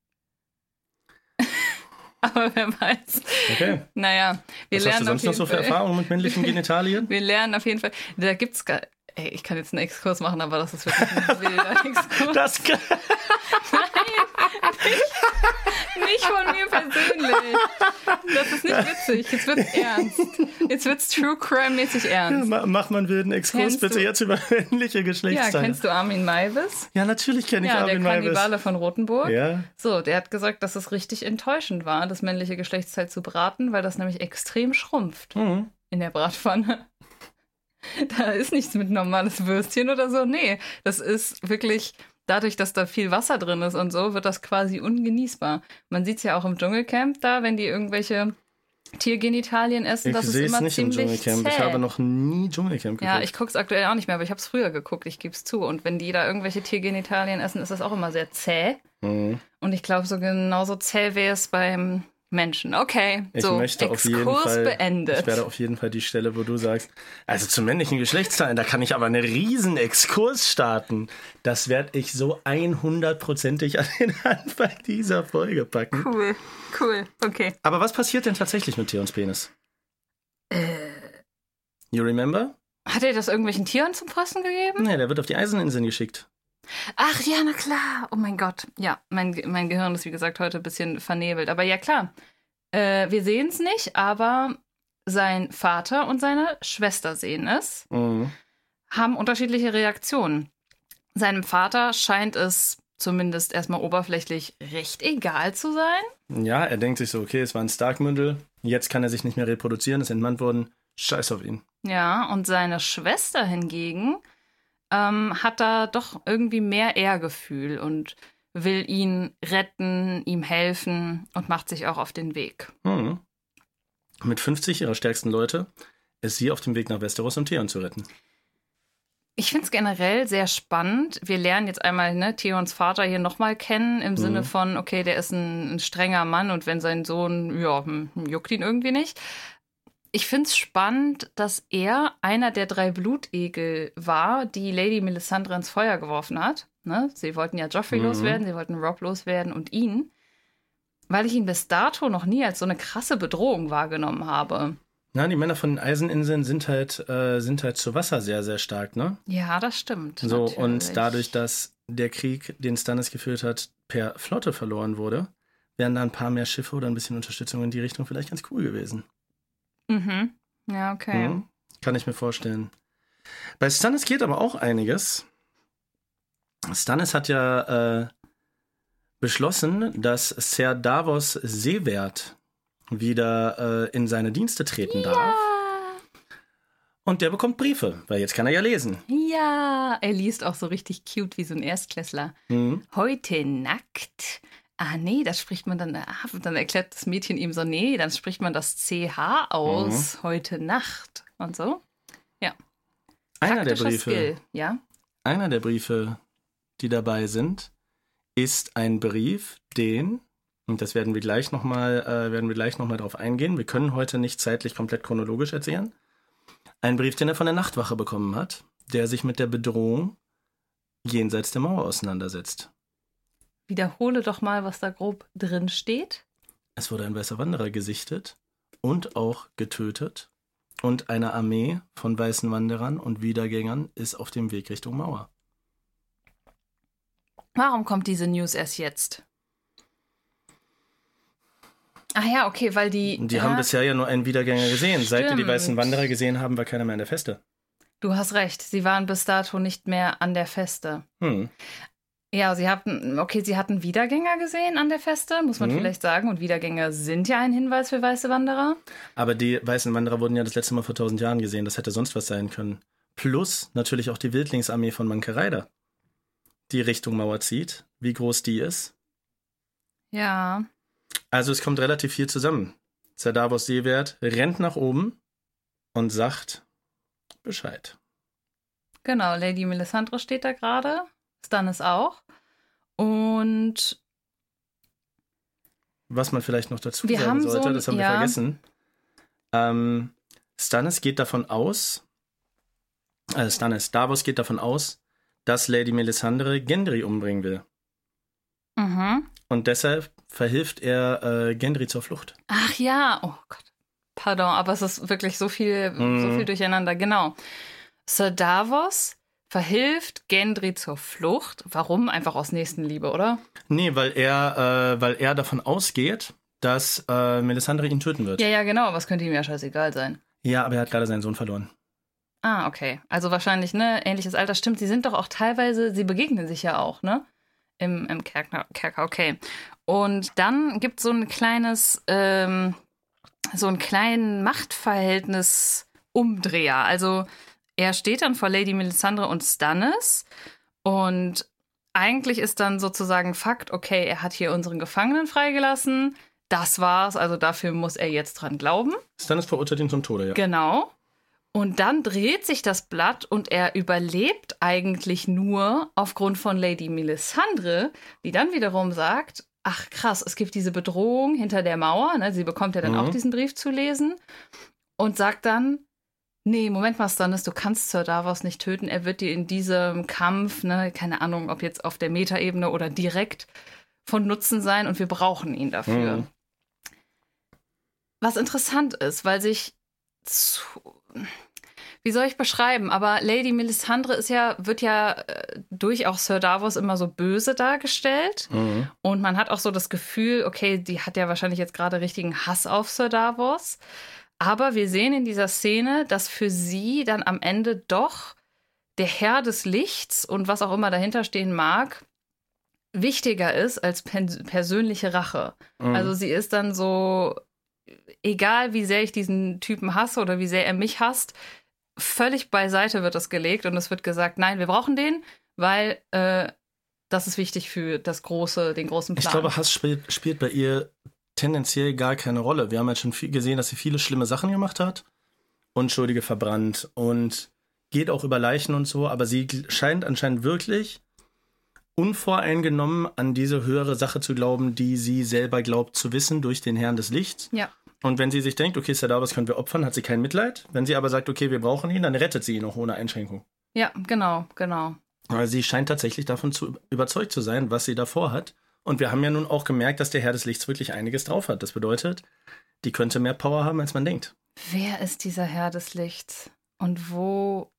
aber wer weiß. Okay. Naja, wir Was hast du lernen sonst noch so für. Erfahrungen mit männlichen Genitalien? Wir lernen auf jeden Fall. Da gibt's gar. Ey, ich kann jetzt einen Exkurs machen, aber das ist wirklich ein wilder Exkurs. Das Nicht von mir persönlich. Das ist nicht witzig. Jetzt wird's ernst. Jetzt wird's True Crime-mäßig ernst. Ma- Mach mal einen wilden Exkurs Kennst bitte du- jetzt über männliche Ja, Geschlechtsteile. kennst du Armin Maivis? Ja, natürlich kenne ich Ja, der Armin Maivis. Kannibale von Rothenburg. Ja, So, der hat gesagt, dass es richtig enttäuschend war, das männliche Geschlechtsteil zu braten, weil das nämlich extrem schrumpft mhm. in der Bratpfanne. Da ist nichts mit normales Würstchen oder so. Nee, das ist wirklich, dadurch, dass da viel Wasser drin ist und so, wird das quasi ungenießbar. Man sieht es ja auch im Dschungelcamp da, wenn die irgendwelche Tiergenitalien essen, ich das ist immer nicht im ziemlich Dschungelcamp. Ich zäh. habe noch nie Dschungelcamp geguckt. Ja, ich gucke es aktuell auch nicht mehr, aber ich habe es früher geguckt, ich gebe es zu. Und wenn die da irgendwelche Tiergenitalien essen, ist das auch immer sehr zäh. Mhm. Und ich glaube, so genauso zäh wäre es beim Menschen. Okay, Ich so, möchte auf jeden Exkurs Fall, beendet. ich werde auf jeden Fall die Stelle, wo du sagst, also zum männlichen Geschlechtsteilen, da kann ich aber einen riesen Exkurs starten. Das werde ich so 100%ig an den Anfang dieser Folge packen. cool, cool, okay. Aber was passiert denn tatsächlich mit Theons Penis? Äh. You remember? Hat er das irgendwelchen Tieren zum Fressen gegeben? Nee, der wird auf die Eiseninseln geschickt. Ach ja, na klar. Oh mein Gott. Ja, mein, mein Gehirn ist wie gesagt heute ein bisschen vernebelt. Aber ja, klar. Äh, wir sehen es nicht, aber sein Vater und seine Schwester sehen es, Mhm. haben unterschiedliche Reaktionen. Seinem Vater scheint es zumindest erstmal oberflächlich recht egal zu sein. Ja, er denkt sich so, okay, es war ein Starkmündel, jetzt kann er sich nicht mehr reproduzieren, ist entmannt worden, scheiß auf ihn. Ja, und seine Schwester hingegen ähm, hat da doch irgendwie mehr Ehrgefühl und will ihn retten, ihm helfen und macht sich auch auf den Weg. Mhm. Mit 50 ihrer stärksten Leute ist sie auf dem Weg nach Westeros, um Theon zu retten. Ich finde es generell sehr spannend. Wir lernen jetzt einmal ne, Theons Vater hier nochmal kennen, im Sinne von, okay, der ist ein, ein strenger Mann und wenn sein Sohn, ja, hm, juckt ihn irgendwie nicht. Ich finde es spannend, dass er einer der drei Blutegel war, die Lady Melisandre ins Feuer geworfen hat. Ne? Sie wollten ja Joffrey Mhm. loswerden, sie wollten Rob loswerden und ihn. Weil ich ihn bis dato noch nie als so eine krasse Bedrohung wahrgenommen habe. Na, die Männer von den Eiseninseln sind halt, äh, sind halt zu Wasser sehr, sehr stark, ne? Ja, das stimmt. So, natürlich. und dadurch, dass der Krieg, den Stannis geführt hat, per Flotte verloren wurde, wären da ein paar mehr Schiffe oder ein bisschen Unterstützung in die Richtung vielleicht ganz cool gewesen. Mhm. Ja, okay. Mhm. Kann ich mir vorstellen. Bei Stannis geht aber auch einiges. Stannis hat ja äh, beschlossen, dass Ser Davos Seewert wieder äh, in seine Dienste treten darf. Und der bekommt Briefe, weil jetzt kann er ja lesen. Ja, er liest auch so richtig cute wie so ein Erstklässler. Mhm. Heute nackt. Ah, nee, das spricht man dann. Ah, dann erklärt das Mädchen ihm so, nee, dann spricht man das CH aus. Mhm. Heute Nacht. Und so. Einer der Briefe, Skill, ja. einer der Briefe, die dabei sind, ist ein Brief, den und das werden wir gleich nochmal, äh, werden wir gleich noch mal drauf eingehen. Wir können heute nicht zeitlich komplett chronologisch erzählen. Ein Brief, den er von der Nachtwache bekommen hat, der sich mit der Bedrohung jenseits der Mauer auseinandersetzt. Wiederhole doch mal, was da grob drin steht. Es wurde ein weißer Wanderer gesichtet und auch getötet. Und eine Armee von weißen Wanderern und Wiedergängern ist auf dem Weg Richtung Mauer. Warum kommt diese News erst jetzt? Ach ja, okay, weil die. Die ja, haben bisher ja nur einen Wiedergänger gesehen. Seit wir die Stimmt. weißen Wanderer gesehen haben, war keiner mehr an der Feste. Du hast recht, sie waren bis dato nicht mehr an der Feste. Hm. Ja, sie hatten, okay, sie hatten Wiedergänger gesehen an der Feste, muss man Mhm. vielleicht sagen. Und Wiedergänger sind ja ein Hinweis für weiße Wanderer. Aber die weißen Wanderer wurden ja das letzte Mal vor tausend Jahren gesehen. Das hätte sonst was sein können. Plus natürlich auch die Wildlingsarmee von Mankereida, die Richtung Mauer zieht. Wie groß die ist. Ja. Also es kommt relativ viel zusammen. Zerdavos Seewert rennt nach oben und sagt Bescheid. Genau, Lady Melisandre steht da gerade. Stannis auch. Und Was man vielleicht noch dazu Wir sagen so sollte, ein- das haben wir ja. vergessen. Ähm, Stannis geht davon aus, äh, Stannis, Davos geht davon aus, dass Lady Melisandre Gendry umbringen will. mhm. Und deshalb verhilft er äh, Gendry zur Flucht. Ach ja, oh Gott. Pardon, aber es ist wirklich so viel, so Mhm. viel durcheinander. Genau. Sir Davos verhilft Gendry zur Flucht. Warum? Einfach aus Nächstenliebe, oder? Nee, weil er, äh, weil er davon ausgeht, dass äh, Melisandre ihn töten wird. Ja, ja, genau, es könnte ihm ja scheißegal sein. Ja, aber er hat gerade seinen Sohn verloren. Ah, okay. Also wahrscheinlich, ne, ähnliches Alter. Stimmt, sie sind doch auch teilweise, sie begegnen sich ja auch, ne? Im, im Kerker, Kerker, okay. Und dann gibt es so ein kleines, ähm, so einen kleinen Machtverhältnis-Umdreher. Also er steht dann vor Lady Melisandre und Stannis und eigentlich ist dann sozusagen Fakt, okay, er hat hier unseren Gefangenen freigelassen. Das war's, also dafür muss er jetzt dran glauben. Stannis verurteilt ihn zum Tode, ja. Genau. Und dann dreht sich das Blatt und er überlebt eigentlich nur aufgrund von Lady Melisandre, die dann wiederum sagt, ach krass, es gibt diese Bedrohung hinter der Mauer. Ne? Sie bekommt ja dann Mhm. auch diesen Brief zu lesen und sagt dann, nee, Moment mal, Stannis, du kannst Sir Davos nicht töten. Er wird dir in diesem Kampf, ne, keine Ahnung, ob jetzt auf der Metaebene oder direkt von Nutzen sein und wir brauchen ihn dafür. Mhm. Was interessant ist, weil sich zu, wie soll ich beschreiben? Aber Lady Melisandre ist ja, wird ja äh, durch auch Sir Davos immer so böse dargestellt. Mhm. Und man hat auch so das Gefühl, okay, die hat ja wahrscheinlich jetzt gerade richtigen Hass auf Sir Davos. Aber wir sehen in dieser Szene, dass für sie dann am Ende doch der Herr des Lichts und was auch immer dahinter stehen mag, wichtiger ist als persönliche Rache. Mhm. Also sie ist dann so, egal wie sehr ich diesen Typen hasse oder wie sehr er mich hasst, völlig beiseite wird das gelegt und es wird gesagt, nein, wir brauchen den, weil äh, das ist wichtig für das große, den großen Plan. Ich glaube, Hass spielt, spielt bei ihr tendenziell gar keine Rolle. Wir haben jetzt schon viel gesehen, dass sie viele schlimme Sachen gemacht hat. Unschuldige verbrannt und geht auch über Leichen und so, aber sie scheint anscheinend wirklich unvoreingenommen an diese höhere Sache zu glauben, die sie selber glaubt zu wissen durch den Herrn des Lichts. ja. Und wenn sie sich denkt, okay, Sir Davos können wir opfern, hat sie kein Mitleid. Wenn sie aber sagt, okay, wir brauchen ihn, dann rettet sie ihn auch ohne Einschränkung. Ja, genau, genau. Aber sie scheint tatsächlich davon zu überzeugt zu sein, was sie davor hat. Und wir haben ja nun auch gemerkt, dass der Herr des Lichts wirklich einiges drauf hat. Das bedeutet, die könnte mehr Power haben, als man denkt. Wer ist dieser Herr des Lichts? Und wo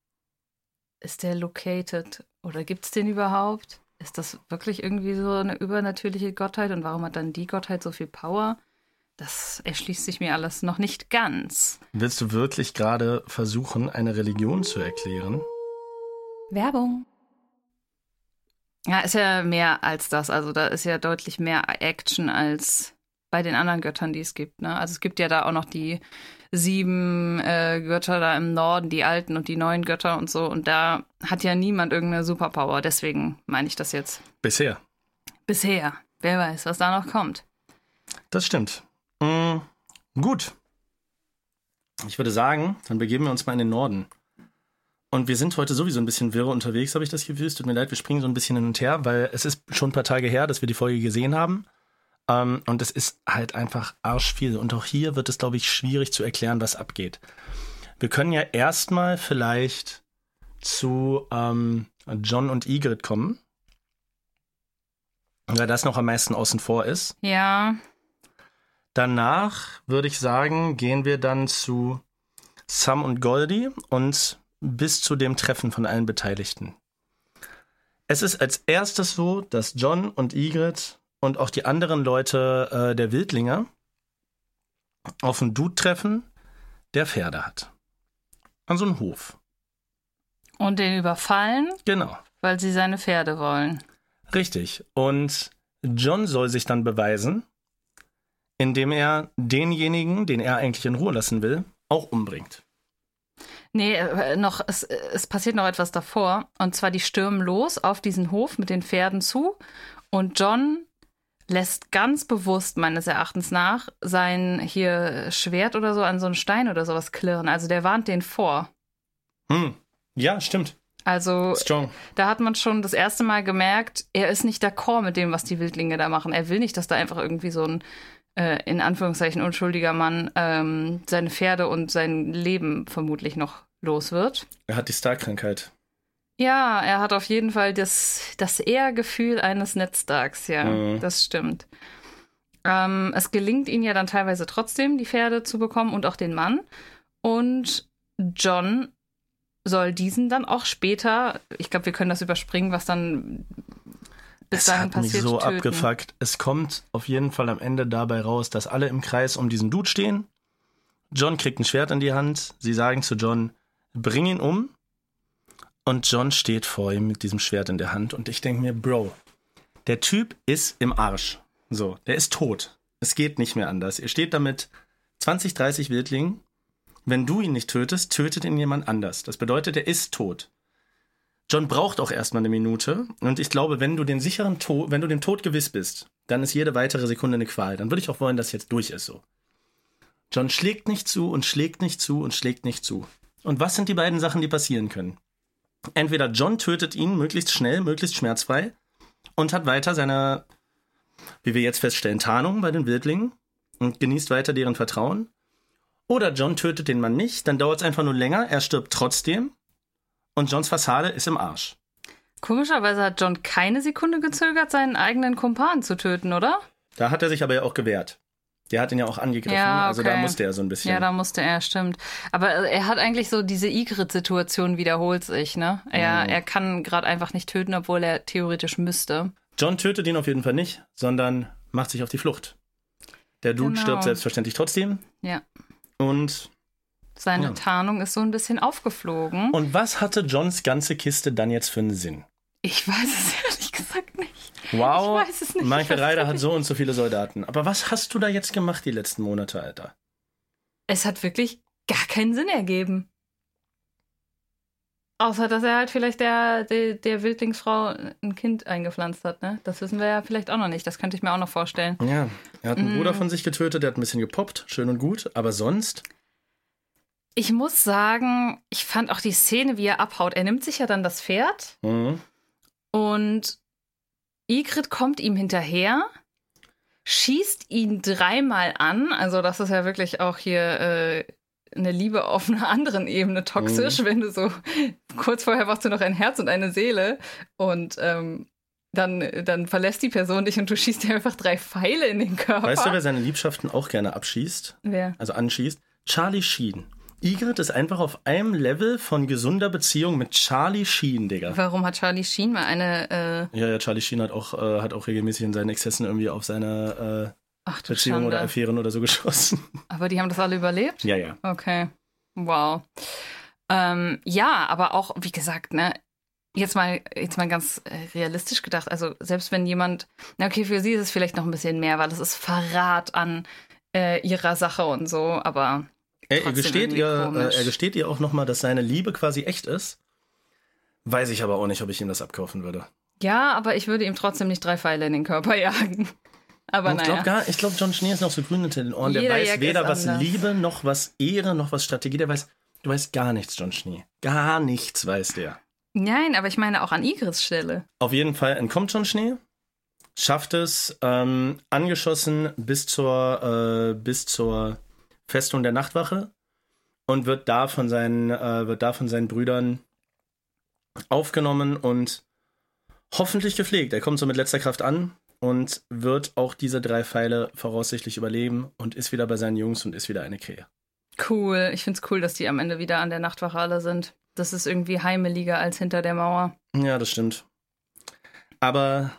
ist der located? Oder gibt es den überhaupt? Ist das wirklich irgendwie so eine übernatürliche Gottheit? Und warum hat dann die Gottheit so viel Power? Das erschließt sich mir alles noch nicht ganz. Willst du wirklich gerade versuchen, eine Religion zu erklären? Werbung. Ja, ist ja mehr als das. Also da ist ja deutlich mehr Action als bei den anderen Göttern, die es gibt. Ne? Also es gibt ja da auch noch die sieben äh, Götter da im Norden, die alten und die neuen Götter und so. Und da hat ja niemand irgendeine Superpower. Deswegen meine ich das jetzt. Bisher. Bisher. Wer weiß, was da noch kommt. Das stimmt. Mm, gut. Ich würde sagen, dann begeben wir uns mal in den Norden. Und wir sind heute sowieso ein bisschen wirre unterwegs, habe ich das Gefühl. Es tut mir leid, wir springen so ein bisschen hin und her, weil es ist schon ein paar Tage her, dass wir die Folge gesehen haben. Ähm, und es ist halt einfach arschviel. Und auch hier wird es, glaube ich, schwierig zu erklären, was abgeht. Wir können ja erstmal vielleicht zu ähm, John und Ygritte kommen. Weil das noch am meisten außen vor ist. Ja, Danach würde ich sagen, gehen wir dann zu Sam und Goldie und bis zu dem Treffen von allen Beteiligten. Es ist als erstes so, dass John und Ygritte und auch die anderen Leute äh, der Wildlinge auf einen Dude treffen, der Pferde hat. An so einem Hof. und den überfallen, Genau. weil sie seine Pferde wollen. Richtig. Und John soll sich dann beweisen, indem er denjenigen, den er eigentlich in Ruhe lassen will, auch umbringt. Nee, äh, noch, es, es passiert noch etwas davor. Und zwar, die stürmen los auf diesen Hof mit den Pferden zu. Und John lässt ganz bewusst, meines Erachtens nach, sein hier Schwert oder so an so einen Stein oder sowas klirren. Also der warnt den vor. Hm. Ja, stimmt. Also Strong. da hat man schon das erste Mal gemerkt, er ist nicht d'accord mit dem, was die Wildlinge da machen. Er will nicht, dass da einfach irgendwie so ein äh, in Anführungszeichen unschuldiger Mann ähm, seine Pferde und sein Leben vermutlich noch los wird. Er hat die Star-Krankheit. Ja, er hat auf jeden Fall das, das Ehrgefühl eines Netzdarks, ja, Mhm. das stimmt. Ähm, es gelingt ihnen ja dann teilweise trotzdem, die Pferde zu bekommen und auch den Mann. Und John soll diesen dann auch später, ich glaube, wir können das überspringen, was dann bis es hat mich so töten. abgefuckt. Es kommt auf jeden Fall am Ende dabei raus, dass alle im Kreis um diesen Dude stehen. John kriegt ein Schwert in die Hand. Sie sagen zu John, bring ihn um. Und John steht vor ihm mit diesem Schwert in der Hand. Und ich denke mir, Bro, der Typ ist im Arsch. So, der ist tot. Es geht nicht mehr anders. Ihr steht da mit 20, 30 Wildlingen. Wenn du ihn nicht tötest, tötet ihn jemand anders. Das bedeutet, er ist tot. John braucht auch erstmal eine Minute. Und ich glaube, wenn du den sicheren Tod, wenn du dem Tod gewiss bist, dann ist jede weitere Sekunde eine Qual. Dann würde ich auch wollen, dass jetzt durch ist so. John schlägt nicht zu und schlägt nicht zu und schlägt nicht zu. Und was sind die beiden Sachen, die passieren können? Entweder John tötet ihn möglichst schnell, möglichst schmerzfrei und hat weiter seine, wie wir jetzt feststellen, Tarnung bei den Wildlingen und genießt weiter deren Vertrauen. Oder John tötet den Mann nicht, dann dauert es einfach nur länger, er stirbt trotzdem und Johns Fassade ist im Arsch. Komischerweise hat John keine Sekunde gezögert, seinen eigenen Kumpan zu töten, oder? Da hat er sich aber ja auch gewehrt. Der hat ihn ja auch angegriffen, Ja, also da okay. musste er so ein bisschen. Ja, da musste er, stimmt. Aber er hat eigentlich so diese Igrit-Situation wiederholt sich, ne? Er, Mhm. er kann gerade einfach nicht töten, obwohl er theoretisch müsste. John tötet ihn auf jeden Fall nicht, sondern macht sich auf die Flucht. Der Dude Genau. stirbt selbstverständlich trotzdem. Ja. Und, Seine Ja. Tarnung ist so ein bisschen aufgeflogen. und was hatte Johns ganze Kiste dann jetzt für einen Sinn? ich weiß es ehrlich gesagt nicht. Wow, Ich weiß es nicht. Michael Ryder hat so und so viele Soldaten. Aber was hast du da jetzt gemacht die letzten Monate, Alter? Es hat wirklich gar keinen Sinn ergeben. Außer, dass er halt vielleicht der, der, der Wildlingsfrau ein Kind eingepflanzt hat, ne? Das wissen wir ja vielleicht auch noch nicht. Das könnte ich mir auch noch vorstellen. Ja, er hat einen Mm. Bruder von sich getötet, der hat ein bisschen gepoppt, schön und gut. Aber sonst, Ich muss sagen, ich fand auch die Szene, wie er abhaut. Er nimmt sich ja dann das Pferd mhm. und Igrit kommt ihm hinterher, schießt ihn dreimal an. Also, das ist ja wirklich auch hier äh, eine Liebe auf einer anderen Ebene toxisch, wenn du so kurz vorher wachst du noch ein Herz und eine Seele und ähm, dann, dann verlässt die Person dich und du schießt dir einfach drei Pfeile in den Körper. weißt du, wer seine Liebschaften auch gerne abschießt? wer? Also anschießt? Charlie Sheen. Igrit ist einfach auf einem Level von gesunder Beziehung mit Charlie Sheen, Digga. Warum hat Charlie Sheen mal eine äh, Ja, ja, Charlie Sheen hat auch, äh, hat auch regelmäßig in seinen Exzessen irgendwie auf seine äh, Beziehung Schande. oder Affären oder so geschossen. Aber die haben das alle überlebt? ja, ja. Okay. Wow. Ähm, ja, aber auch, wie gesagt, ne, jetzt mal, jetzt mal ganz äh, realistisch gedacht. Also, selbst wenn jemand, na okay, für sie ist es vielleicht noch ein bisschen mehr, weil es ist Verrat an äh, ihrer Sache und so, aber Er, er, Trotzdem gesteht ihr, äh, komisch. er gesteht ihr auch nochmal, dass seine Liebe quasi echt ist. Weiß ich aber auch nicht, ob ich ihm das abkaufen würde. ja, aber ich würde ihm trotzdem nicht drei Pfeile in den Körper jagen. Aber Und ich glaube, naja. glaub, John Schnee ist noch so grün hinter den Ohren. Der Jeder weiß Jack weder was anders. Liebe, noch was Ehre, noch was Strategie. Der weiß, du weißt gar nichts, John Schnee. Gar nichts weiß der. Nein, aber ich meine auch an Igrits Stelle. Auf jeden Fall entkommt John Schnee, schafft es, ähm, angeschossen bis zur, äh, bis zur Festung der Nachtwache und wird da von seinen, äh, wird da von seinen Brüdern aufgenommen und hoffentlich gepflegt. Er kommt so mit letzter Kraft an und wird auch diese drei Pfeile voraussichtlich überleben und ist wieder bei seinen Jungs und ist wieder eine Krähe. Cool. Ich find's cool, dass die am Ende wieder an der Nachtwache alle sind. Das ist irgendwie heimeliger als hinter der Mauer. Ja, das stimmt. Aber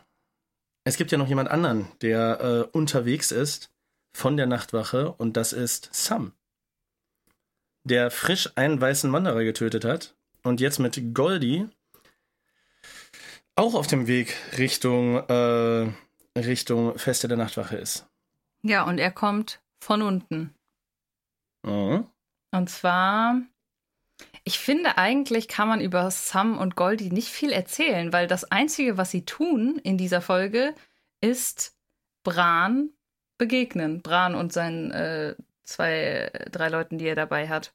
es gibt ja noch jemand anderen, der äh, unterwegs ist von der Nachtwache und das ist Sam. Der frisch einen weißen Wanderer getötet hat und jetzt mit Goldie auch auf dem Weg Richtung, äh, Richtung Feste der Nachtwache ist. Ja, und er kommt von unten. Mhm. Und zwar, ich finde eigentlich kann man über Sam und Goldie nicht viel erzählen, weil das Einzige, was sie tun in dieser Folge, ist Bran begegnen. Bran und seinen äh, zwei, drei Leuten, die er dabei hat.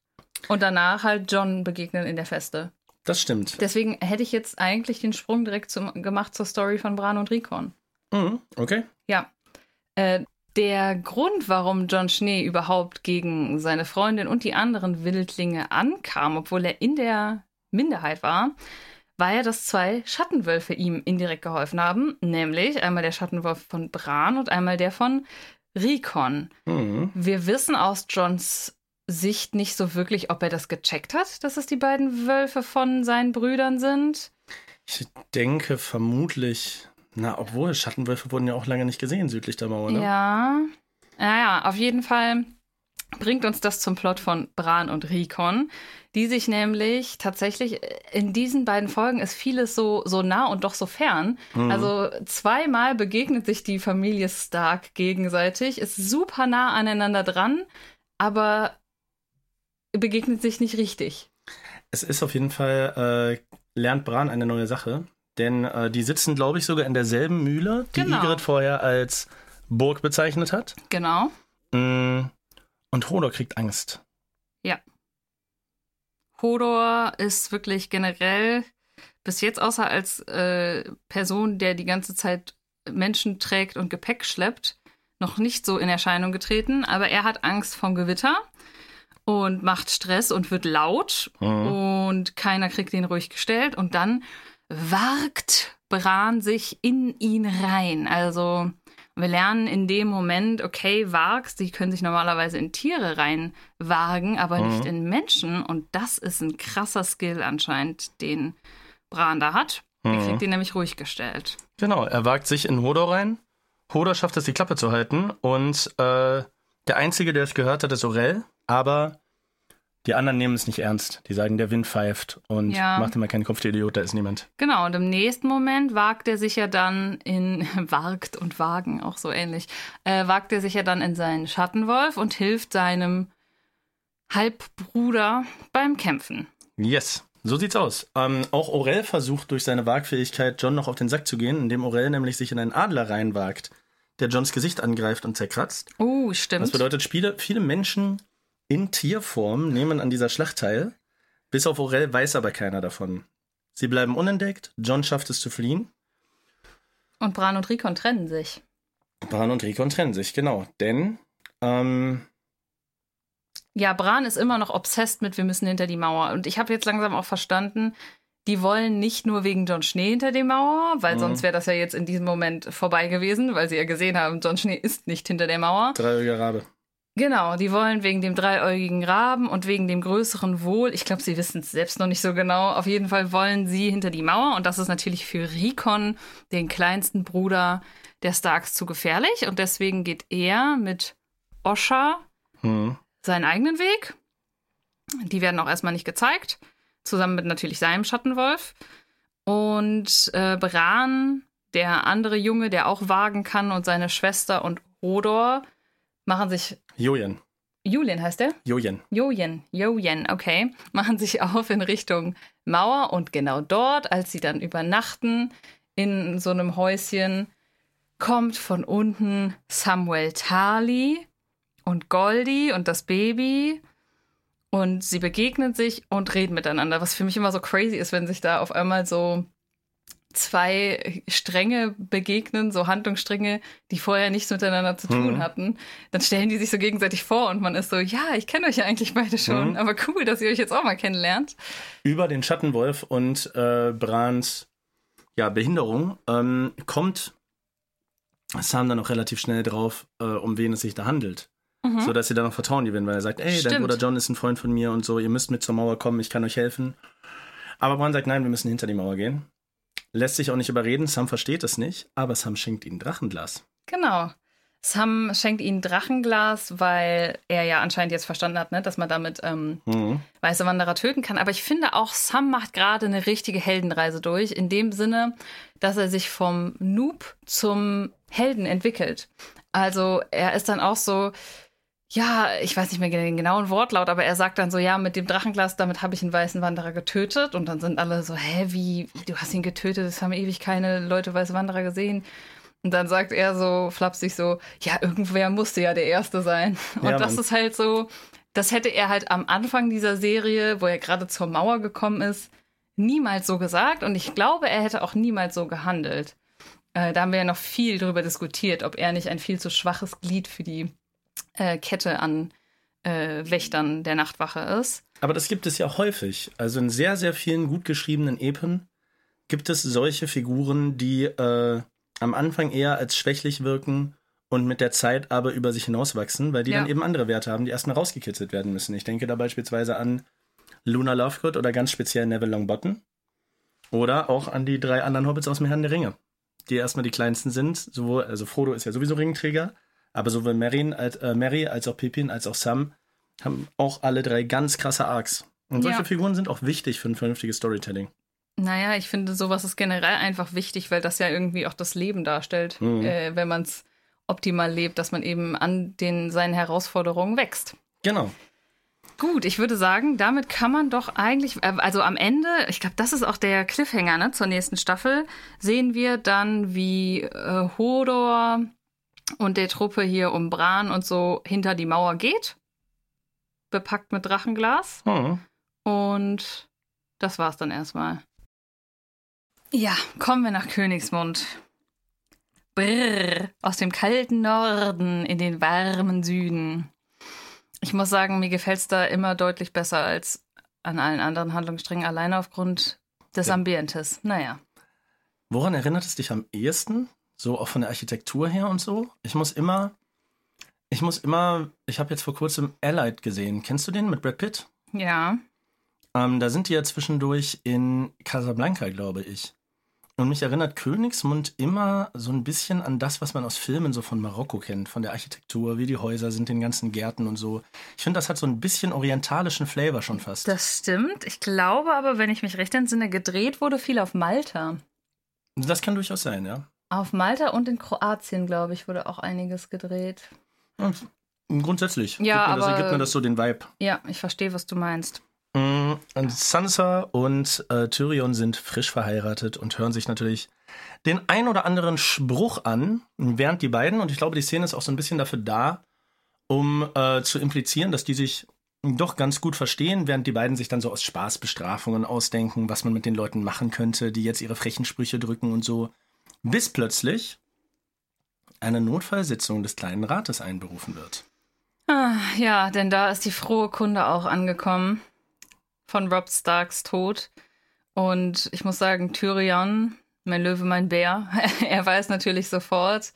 Und danach halt John begegnen in der Feste. Das stimmt. Deswegen hätte ich jetzt eigentlich den Sprung direkt zum, gemacht zur Story von Bran und Rikon. Mhm. Okay. Ja. Äh, der Grund, warum John Schnee überhaupt gegen seine Freundin und die anderen Wildlinge ankam, obwohl er in der Minderheit war, war ja, dass zwei Schattenwölfe ihm indirekt geholfen haben. Nämlich einmal der Schattenwolf von Bran und einmal der von Rikon. Mhm. Wir wissen aus Johns Sicht nicht so wirklich, ob er das gecheckt hat, dass es die beiden Wölfe von seinen Brüdern sind. Ich denke vermutlich, na, obwohl Schattenwölfe wurden ja auch lange nicht gesehen südlich der Mauer, ne? Ja. Naja, auf jeden Fall bringt uns das zum Plot von Bran und Rikon, die sich nämlich tatsächlich in diesen beiden Folgen ist vieles so, so nah und doch so fern. Mhm. Also zweimal begegnet sich die Familie Stark gegenseitig, ist super nah aneinander dran, aber begegnet sich nicht richtig. Es ist auf jeden Fall, äh, lernt Bran eine neue Sache. Denn äh, die sitzen, glaube ich, sogar in derselben Mühle, die Genau. Ygritte vorher als Burg bezeichnet hat. Genau. Mm, Und Hodor kriegt Angst. Hodor ist wirklich generell bis jetzt, außer als äh, Person, der die ganze Zeit Menschen trägt und Gepäck schleppt, noch nicht so in Erscheinung getreten. Aber er hat Angst vom Gewitter und macht Stress und wird laut Mhm. und keiner kriegt ihn ruhig gestellt. Und dann wagt Bran sich in ihn rein. Also wir lernen in dem Moment, okay, Wargs, die können sich normalerweise in Tiere reinwagen, aber Mhm. nicht in Menschen. Und das ist ein krasser Skill anscheinend, den Bran da hat. Er Mhm. kriegt ihn nämlich ruhig gestellt. Genau, er wagt sich in Hodor rein. Hodor schafft es, die Klappe zu halten. Und äh, der Einzige, der es gehört hat, ist Orell. Aber die anderen nehmen es nicht ernst. Die sagen, der Wind pfeift und Ja. macht immer keinen Kopf, der Idiot, da ist niemand. Genau, und im nächsten Moment wagt er sich ja dann in, wagt und wagen, auch so ähnlich, äh, wagt er sich ja dann in seinen Schattenwolf und hilft seinem Halbbruder beim Kämpfen. Yes, so sieht's aus. Ähm, auch Orell versucht durch seine Wagfähigkeit, John noch auf den Sack zu gehen, indem Orell nämlich sich in einen Adler reinwagt, der Johns Gesicht angreift und zerkratzt. Oh, stimmt. Das bedeutet, viele, viele Menschen in Tierform nehmen an dieser Schlacht teil. Bis auf Orell weiß aber keiner davon. Sie bleiben unentdeckt, John schafft es zu fliehen. Und Bran und Rikon trennen sich. Bran und Rikon trennen sich, genau. Denn, ähm, Ja, Bran ist immer noch obsessed mit, wir müssen hinter die Mauer. Und ich habe jetzt langsam auch verstanden, die wollen nicht nur wegen John Schnee hinter die Mauer, weil Mhm. sonst wäre das ja jetzt in diesem Moment vorbei gewesen, weil sie ja gesehen haben, John Schnee ist nicht hinter der Mauer. dreieugiger Rabe. Genau, die wollen wegen dem dreiäugigen Raben und wegen dem größeren Wohl, ich glaube, sie wissen es selbst noch nicht so genau, auf jeden Fall wollen sie hinter die Mauer und das ist natürlich für Rikon, den kleinsten Bruder der Starks, zu gefährlich und deswegen geht er mit Osha Hm. seinen eigenen Weg. Die werden auch erstmal nicht gezeigt, zusammen mit natürlich seinem Schattenwolf. Und äh, Bran, der andere Junge, der auch wagen kann, und seine Schwester und Hodor machen sich Jojen. Julien heißt er? Jojen. Jojen, Jojen, okay, machen sich auf in Richtung Mauer und genau dort, als sie dann übernachten in so einem Häuschen, kommt von unten Samuel Tali und Goldie und das Baby und sie begegnen sich und reden miteinander, was für mich immer so crazy ist, wenn sich da auf einmal so zwei Stränge begegnen, so Handlungsstränge, die vorher nichts miteinander zu tun Mhm. hatten, dann stellen die sich so gegenseitig vor und man ist so, ja, ich kenne euch ja eigentlich beide schon, Mhm. aber cool, dass ihr euch jetzt auch mal kennenlernt. Über den Schattenwolf und äh, Brans ja, Behinderung ähm, kommt Sam dann auch relativ schnell drauf, äh, um wen es sich da handelt. Mhm. So dass sie dann noch Vertrauen gewinnen, weil er sagt, ey, dein. Bruder John ist ein Freund von mir und so, ihr müsst mit zur Mauer kommen, ich kann euch helfen. Aber Bran sagt, nein, wir müssen hinter die Mauer gehen. Lässt sich auch nicht überreden, Sam versteht es nicht, aber Sam schenkt ihnen Drachenglas. Genau. Sam schenkt ihnen Drachenglas, weil er ja anscheinend jetzt verstanden hat, ne, dass man damit ähm, Mhm. weiße Wanderer töten kann. Aber ich finde auch, Sam macht gerade eine richtige Heldenreise durch, in dem Sinne, dass er sich vom Noob zum Helden entwickelt. Also er ist dann auch so, ja, ich weiß nicht mehr den genauen Wortlaut, aber er sagt dann so, ja, mit dem Drachenglas, damit habe ich einen weißen Wanderer getötet. Und dann sind alle so, hä, wie, du hast ihn getötet, es haben ewig keine Leute weiße Wanderer gesehen. Und dann sagt er so flapsig so, ja, irgendwer musste ja der Erste sein. Und Ja, das ist halt so, das hätte er halt am Anfang dieser Serie, wo er gerade zur Mauer gekommen ist, niemals so gesagt. Und ich glaube, er hätte auch niemals so gehandelt. Äh, da haben wir ja noch viel drüber diskutiert, ob er nicht ein viel zu schwaches Glied für die äh, Kette an äh, Wächtern der Nachtwache ist. Aber das gibt es ja häufig. Also in sehr, sehr vielen gut geschriebenen Epen gibt es solche Figuren, die äh, am Anfang eher als schwächlich wirken und mit der Zeit aber über sich hinauswachsen, weil die Ja. dann eben andere Werte haben, die erstmal rausgekitzelt werden müssen. Ich denke da beispielsweise an Luna Lovegood oder ganz speziell Neville Longbottom. Oder auch an die drei anderen Hobbits aus dem Herrn der Ringe, die erstmal die kleinsten sind. Sowohl, also Frodo ist ja sowieso Ringträger, aber sowohl als, äh, Mary als auch Pippin als auch Sam haben auch alle drei ganz krasse Arcs. Und solche Ja. Figuren sind auch wichtig für ein vernünftiges Storytelling. Naja, ich finde, sowas ist generell einfach wichtig, weil das ja irgendwie auch das Leben darstellt, Mhm. äh, wenn man es optimal lebt, dass man eben an den seinen Herausforderungen wächst. Genau. Gut, ich würde sagen, damit kann man doch eigentlich, äh, also am Ende, ich glaube, das ist auch der Cliffhanger ne, zur nächsten Staffel, sehen wir dann, wie äh, Hodor und der Truppe hier um Bran und so hinter die Mauer geht, bepackt mit Drachenglas. Hm. Und das war's dann erstmal. Ja, kommen wir nach Königsmund. Brrr, aus dem kalten Norden in den warmen Süden. Ich muss sagen, mir gefällt's da immer deutlich besser als an allen anderen Handlungssträngen, alleine aufgrund des Ja. Ambientes. Naja. Woran erinnert es dich am ehesten? So auch von der Architektur her und so? Ich muss immer, ich muss immer, ich habe jetzt vor kurzem Allied gesehen. Kennst du den mit Brad Pitt? Ja. Ähm, da sind die ja zwischendurch in Casablanca, glaube ich. Und mich erinnert Königsmund immer so ein bisschen an das, was man aus Filmen so von Marokko kennt, von der Architektur, wie die Häuser sind, den ganzen Gärten und so. Ich finde, das hat so ein bisschen orientalischen Flavor schon fast. Das stimmt. Ich glaube aber, wenn ich mich recht entsinne, gedreht wurde viel auf Malta. Das kann durchaus sein, ja. Auf Malta und in Kroatien, glaube ich, wurde auch einiges gedreht. Und grundsätzlich Ja, gibt, mir das, aber- gibt mir das so den Vibe. Ja, ich verstehe, was du meinst. Mm, Und Sansa und äh, Tyrion sind frisch verheiratet und hören sich natürlich den ein oder anderen Spruch an, während die beiden, und ich glaube, die Szene ist auch so ein bisschen dafür da, um äh, zu implizieren, dass die sich doch ganz gut verstehen, während die beiden sich dann so aus Spaß Bestrafungen ausdenken, was man mit den Leuten machen könnte, die jetzt ihre frechen Sprüche drücken und so. Bis plötzlich eine Notfallsitzung des kleinen Rates einberufen wird. Ah, ja, denn da ist die frohe Kunde auch angekommen von Rob Starks Tod. Und ich muss sagen, Tyrion, mein Löwe, mein Bär, er weiß natürlich sofort,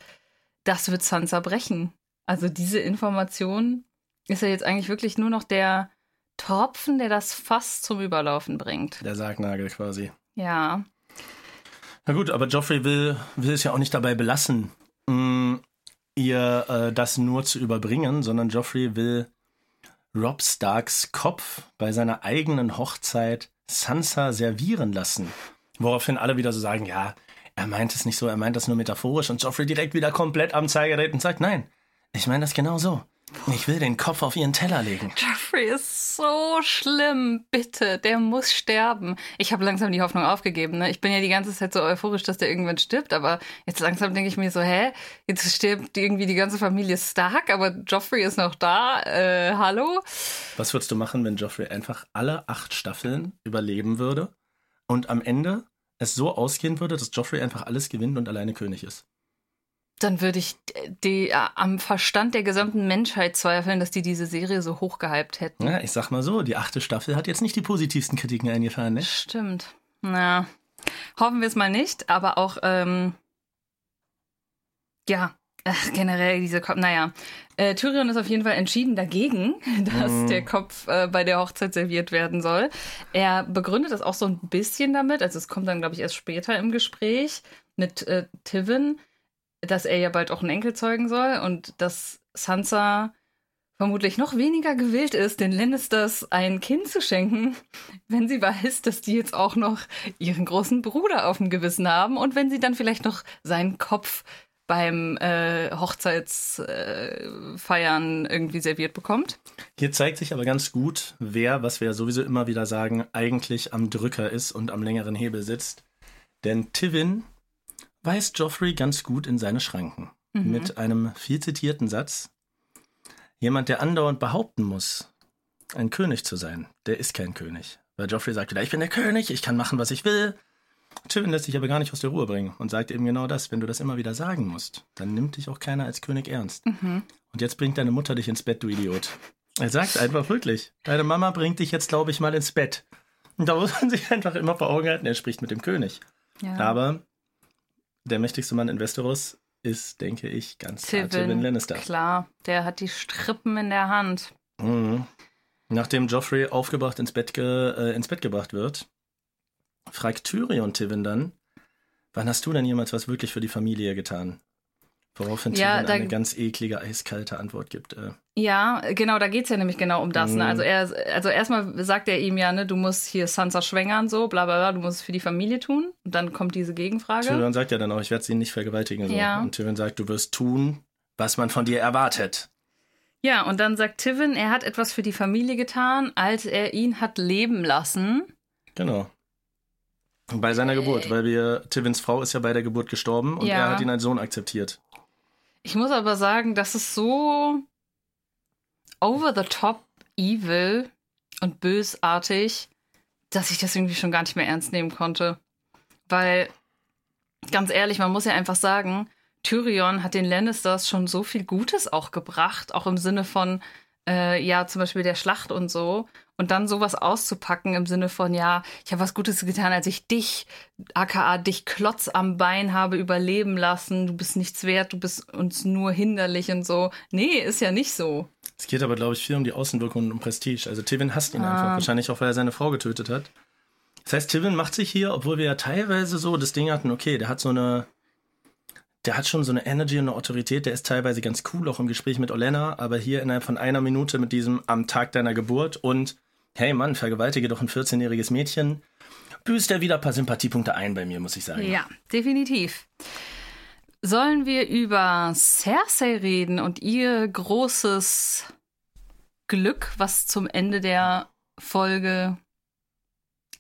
das wird Sansa brechen. Also diese Information ist ja jetzt eigentlich wirklich nur noch der Tropfen, der das Fass zum Überlaufen bringt. Der Sargnagel quasi. Ja, Na gut, aber Joffrey will, will es ja auch nicht dabei belassen, mh, ihr äh, das nur zu überbringen, sondern Joffrey will Rob Starks Kopf bei seiner eigenen Hochzeit Sansa servieren lassen. Woraufhin alle wieder so sagen, ja, er meint es nicht so, er meint das nur metaphorisch und Joffrey direkt wieder komplett am Zeiger und sagt, nein, ich meine das genau so. Ich will den Kopf auf ihren Teller legen. Jeffrey ist so schlimm. Bitte, der muss sterben. Ich habe langsam die Hoffnung aufgegeben. Ne? Ich bin ja die ganze Zeit so euphorisch, dass der irgendwann stirbt, aber jetzt langsam denke ich mir so, hä? Jetzt stirbt irgendwie die ganze Familie Stark, aber Joffrey ist noch da. Äh, hallo? Was würdest du machen, wenn Joffrey einfach alle acht Staffeln überleben würde und am Ende es so ausgehen würde, dass Joffrey einfach alles gewinnt und alleine König ist? Dann würde ich die, äh, am Verstand der gesamten Menschheit zweifeln, dass die diese Serie so hoch gehypt hätten. Ja, ich sag mal so, die achte Staffel hat jetzt nicht die positivsten Kritiken eingefahren, ne? Stimmt. Na, hoffen wir es mal nicht, aber auch, ähm, ja, ach, generell diese Kopf. Naja, äh, Tyrion ist auf jeden Fall entschieden dagegen, dass Mhm. der Kopf äh, bei der Hochzeit serviert werden soll. Er begründet das auch so ein bisschen damit, also es kommt dann, glaube ich, erst später im Gespräch mit äh, Tivin, dass er ja bald auch einen Enkel zeugen soll und dass Sansa vermutlich noch weniger gewillt ist, den Lannisters ein Kind zu schenken, wenn sie weiß, dass die jetzt auch noch ihren großen Bruder auf dem Gewissen haben und wenn sie dann vielleicht noch seinen Kopf beim äh, Hochzeitsfeiern äh, irgendwie serviert bekommt. Hier zeigt sich aber ganz gut, wer, was wir sowieso immer wieder sagen, eigentlich am Drücker ist und am längeren Hebel sitzt. Denn Tivin weist Joffrey ganz gut in seine Schranken. Mhm. Mit einem viel zitierten Satz. Jemand, der andauernd behaupten muss, ein König zu sein, der ist kein König. Weil Joffrey sagt wieder, ich bin der König, ich kann machen, was ich will. Tivin lässt sich aber gar nicht aus der Ruhe bringen und sagt eben genau das, wenn du das immer wieder sagen musst, dann nimmt dich auch keiner als König ernst. Mhm. Und jetzt bringt deine Mutter dich ins Bett, du Idiot. Er sagt einfach wirklich, deine Mama bringt dich jetzt, glaube ich, mal ins Bett. Und da muss man sich einfach immer vor Augen halten, er spricht mit dem König. Ja. Aber der mächtigste Mann in Westeros ist, denke ich, ganz klar Tywin Lannister. Klar, der hat die Strippen in der Hand. Mhm. Nachdem Joffrey aufgebracht ins Bett, äh, ins Bett gebracht wird, fragt Tyrion Tywin dann, wann hast du denn jemals was wirklich für die Familie getan? Woraufhin Ja, da- eine ganz eklige, eiskalte Antwort gibt. Äh, Ja, genau, da geht's ja nämlich genau um das. Ne? Mhm. Also er, also erstmal sagt er ihm ja, ne, du musst hier Sansa schwängern, so, bla bla bla, du musst es für die Familie tun. Und dann kommt diese Gegenfrage. Tyrion sagt ja dann auch, ich werde sie nicht vergewaltigen. So. Ja. Und Tyrion sagt, du wirst tun, was man von dir erwartet. Ja, und dann sagt Tivin, er hat etwas für die Familie getan, als er ihn hat leben lassen. Genau. Bei seiner Geburt, weil wir, Tywins Frau ist ja bei der Geburt gestorben und Ja. er hat ihn als Sohn akzeptiert. Ich muss aber sagen, das ist so over the top evil und bösartig, dass ich das irgendwie schon gar nicht mehr ernst nehmen konnte. Weil, ganz ehrlich, man muss ja einfach sagen, Tyrion hat den Lannisters schon so viel Gutes auch gebracht, auch im Sinne von, äh, ja, zum Beispiel der Schlacht und so. Und dann sowas auszupacken im Sinne von, ja, ich habe was Gutes getan, als ich dich, aka dich Klotz am Bein habe überleben lassen, du bist nichts wert, du bist uns nur hinderlich und so. Nee, ist ja nicht so. Es geht aber, glaube ich, viel um die Außenwirkung und um Prestige. Also Tywin hasst ihn ah. einfach, wahrscheinlich auch, weil er seine Frau getötet hat. Das heißt, Tywin macht sich hier, obwohl wir ja teilweise so das Ding hatten, okay, der hat so eine, der hat schon so eine Energy und eine Autorität, der ist teilweise ganz cool, auch im Gespräch mit Olena, aber hier innerhalb von einer Minute mit diesem am Tag deiner Geburt und hey Mann, vergewaltige doch ein 14-jähriges Mädchen, büßt er wieder ein paar Sympathiepunkte ein bei mir, muss ich sagen. Ja, definitiv. Sollen wir über Cersei reden und ihr großes Glück, was zum Ende der Folge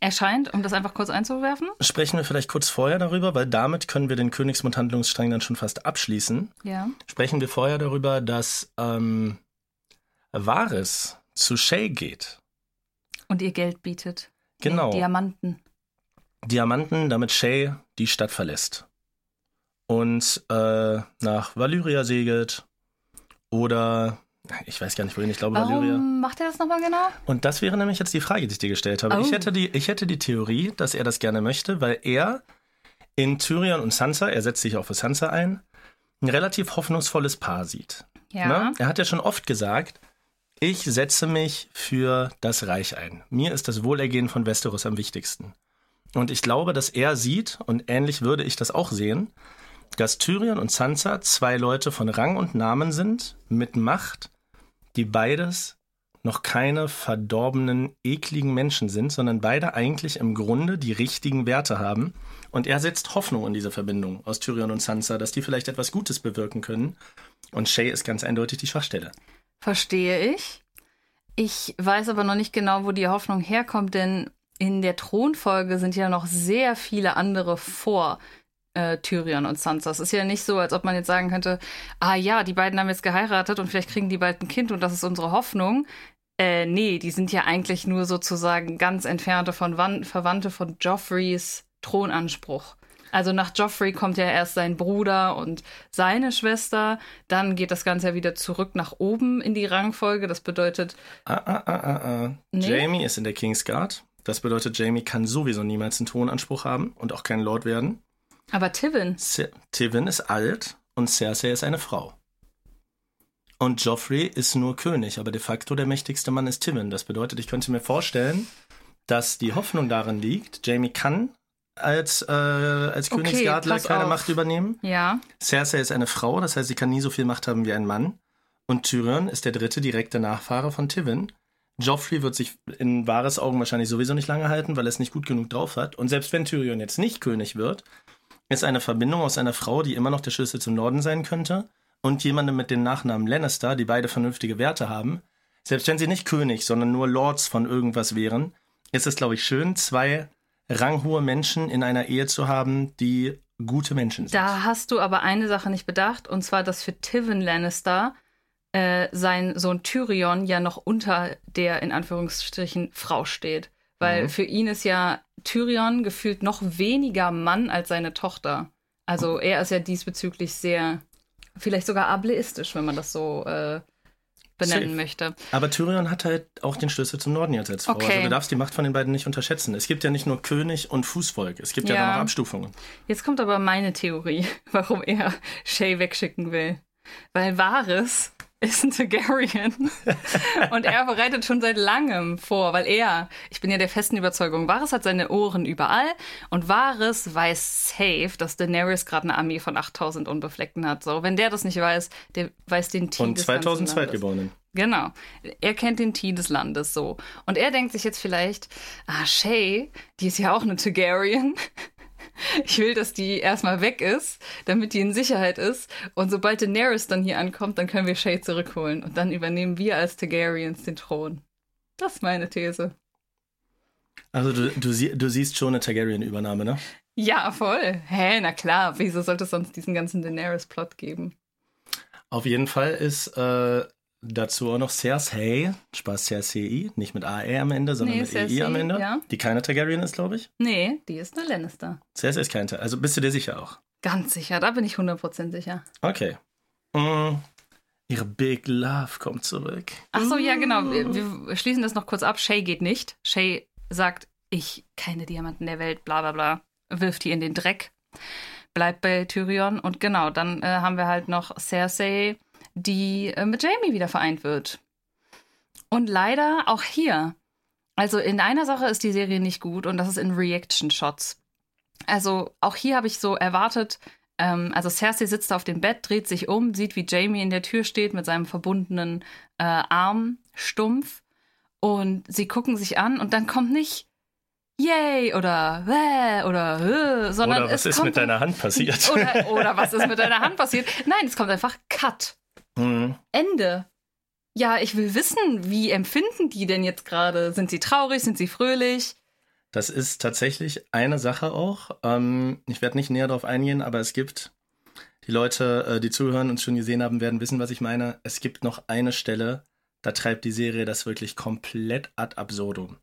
erscheint, um das einfach kurz einzuwerfen? Sprechen wir vielleicht kurz vorher darüber, weil damit können wir den Königsmund-Handlungsstrang dann schon fast abschließen. Ja. Sprechen wir vorher darüber, dass ähm, Varys zu Shay geht. Und ihr Geld bietet. Genau. Nee, Diamanten. Diamanten, damit Shay die Stadt verlässt. Und äh, nach Valyria segelt oder ich weiß gar nicht, wohin. Ich glaube, Warum Valyria. macht er das nochmal genau? Und das wäre nämlich jetzt die Frage, die ich dir gestellt habe. Oh. Ich, hätte die, ich hätte die Theorie, dass er das gerne möchte, weil er in Tyrion und Sansa, er setzt sich auch für Sansa ein, ein relativ hoffnungsvolles Paar sieht. Ja. Ne? Er hat ja schon oft gesagt, ich setze mich für das Reich ein. Mir ist das Wohlergehen von Westeros am wichtigsten. Und ich glaube, dass er sieht, und ähnlich würde ich das auch sehen, dass Tyrion und Sansa zwei Leute von Rang und Namen sind, mit Macht, die beides noch keine verdorbenen, ekligen Menschen sind, sondern beide eigentlich im Grunde die richtigen Werte haben. Und er setzt Hoffnung in diese Verbindung aus Tyrion und Sansa, dass die vielleicht etwas Gutes bewirken können. Und Shay ist ganz eindeutig die Schwachstelle. Verstehe ich. Ich weiß aber noch nicht genau, wo die Hoffnung herkommt, denn in der Thronfolge sind ja noch sehr viele andere vor äh, Tyrion und Sansa. Es ist ja nicht so, als ob man jetzt sagen könnte, ah ja, die beiden haben jetzt geheiratet und vielleicht kriegen die bald ein Kind und das ist unsere Hoffnung. Äh, nee, die sind ja eigentlich nur sozusagen ganz entfernte von Wan Verwandte von Joffreys Thronanspruch. Also nach Joffrey kommt ja erst sein Bruder und seine Schwester. Dann geht das Ganze ja wieder zurück nach oben in die Rangfolge. Das bedeutet. Ah, ah, ah, ah, ah. Nee? Jamie ist in der Kingsguard. Das bedeutet, Jamie kann sowieso niemals einen Thronanspruch haben und auch kein Lord werden. Aber Tivin. Tivin ist alt und Cersei ist eine Frau. Und Joffrey ist nur König, aber de facto der mächtigste Mann ist Tivin. Das bedeutet, ich könnte mir vorstellen, dass die Hoffnung darin liegt, Jamie kann als, äh, als okay, keine auf. Macht übernehmen. Ja. Cersei ist eine Frau, das heißt, sie kann nie so viel Macht haben wie ein Mann. Und Tyrion ist der dritte direkte Nachfahre von Tivin. Joffrey wird sich in wahres Augen wahrscheinlich sowieso nicht lange halten, weil er es nicht gut genug drauf hat. Und selbst wenn Tyrion jetzt nicht König wird, ist eine Verbindung aus einer Frau, die immer noch der Schlüssel zum Norden sein könnte, und jemandem mit dem Nachnamen Lannister, die beide vernünftige Werte haben. Selbst wenn sie nicht König, sondern nur Lords von irgendwas wären, ist es, glaube ich, schön, zwei ranghohe Menschen in einer Ehe zu haben, die gute Menschen sind. Da hast du aber eine Sache nicht bedacht, und zwar, dass für Tivin Lannister äh, sein Sohn Tyrion ja noch unter der in Anführungsstrichen Frau steht. Weil mhm. für ihn ist ja Tyrion gefühlt noch weniger Mann als seine Tochter. Also er ist ja diesbezüglich sehr, vielleicht sogar ableistisch, wenn man das so äh, benennen Safe. möchte. Aber Tyrion hat halt auch den Schlüssel zum Norden jetzt als Frau. Okay. Also du darfst die Macht von den beiden nicht unterschätzen. Es gibt ja nicht nur König und Fußvolk, es gibt ja, ja noch Abstufungen. Jetzt kommt aber meine Theorie, warum er Shay wegschicken will. Weil Varys ist ein Targaryen. und er bereitet schon seit langem vor, weil er, ich bin ja der festen Überzeugung, Varys hat seine Ohren überall und Varys weiß safe, dass Daenerys gerade eine Armee von 8000 Unbefleckten hat. So, wenn der das nicht weiß, der weiß den Tee Und 2000 Zweitgeborenen. Genau. Er kennt den Tee des Landes so. Und er denkt sich jetzt vielleicht, ah, Shay, die ist ja auch eine Targaryen. Ich will, dass die erstmal weg ist, damit die in Sicherheit ist. Und sobald Daenerys dann hier ankommt, dann können wir Shay zurückholen. Und dann übernehmen wir als Targaryens den Thron. Das ist meine These. Also du, du, sie, du siehst schon eine Targaryen-Übernahme, ne? Ja, voll. Hä, na klar. Wieso sollte es sonst diesen ganzen Daenerys-Plot geben? Auf jeden Fall ist äh, dazu auch noch Cersei, Spaß Cersei, nicht mit AE am Ende, sondern Nee, mit Cersei, EI am Ende, ja. die keine Targaryen ist, glaube ich. Nee, die ist eine Lannister. Cersei ist keine, also bist du dir sicher auch? Ganz sicher, da bin ich 100% sicher. Okay. Mm, ihre Big Love kommt zurück. Ach so, ja, genau. Wir, wir schließen das noch kurz ab. Shay geht nicht. Shay sagt, ich keine Diamanten der Welt, bla bla bla. Wirft die in den Dreck. Bleibt bei Tyrion. Und genau, dann äh, haben wir halt noch Cersei, die äh, mit Jamie wieder vereint wird. Und leider auch hier. Also in einer Sache ist die Serie nicht gut und das ist in Reaction-Shots. Also auch hier habe ich so erwartet, ähm, also Cersei sitzt auf dem Bett, dreht sich um, sieht, wie Jamie in der Tür steht mit seinem verbundenen äh, Arm stumpf und sie gucken sich an und dann kommt nicht Yay oder Wäh oder Hö, sondern Oder was ist mit deiner Hand passiert? oder, oder was ist mit deiner Hand passiert? Nein, es kommt einfach Cut. Hm. Ende. Ja, ich will wissen, wie empfinden die denn jetzt gerade? Sind sie traurig? Sind sie fröhlich? Das ist tatsächlich eine Sache auch. Ähm, ich werde nicht näher darauf eingehen, aber es gibt, die Leute, äh, die zuhören und schon gesehen haben, werden wissen, was ich meine. Es gibt noch eine Stelle, da treibt die Serie das wirklich komplett ad absurdum.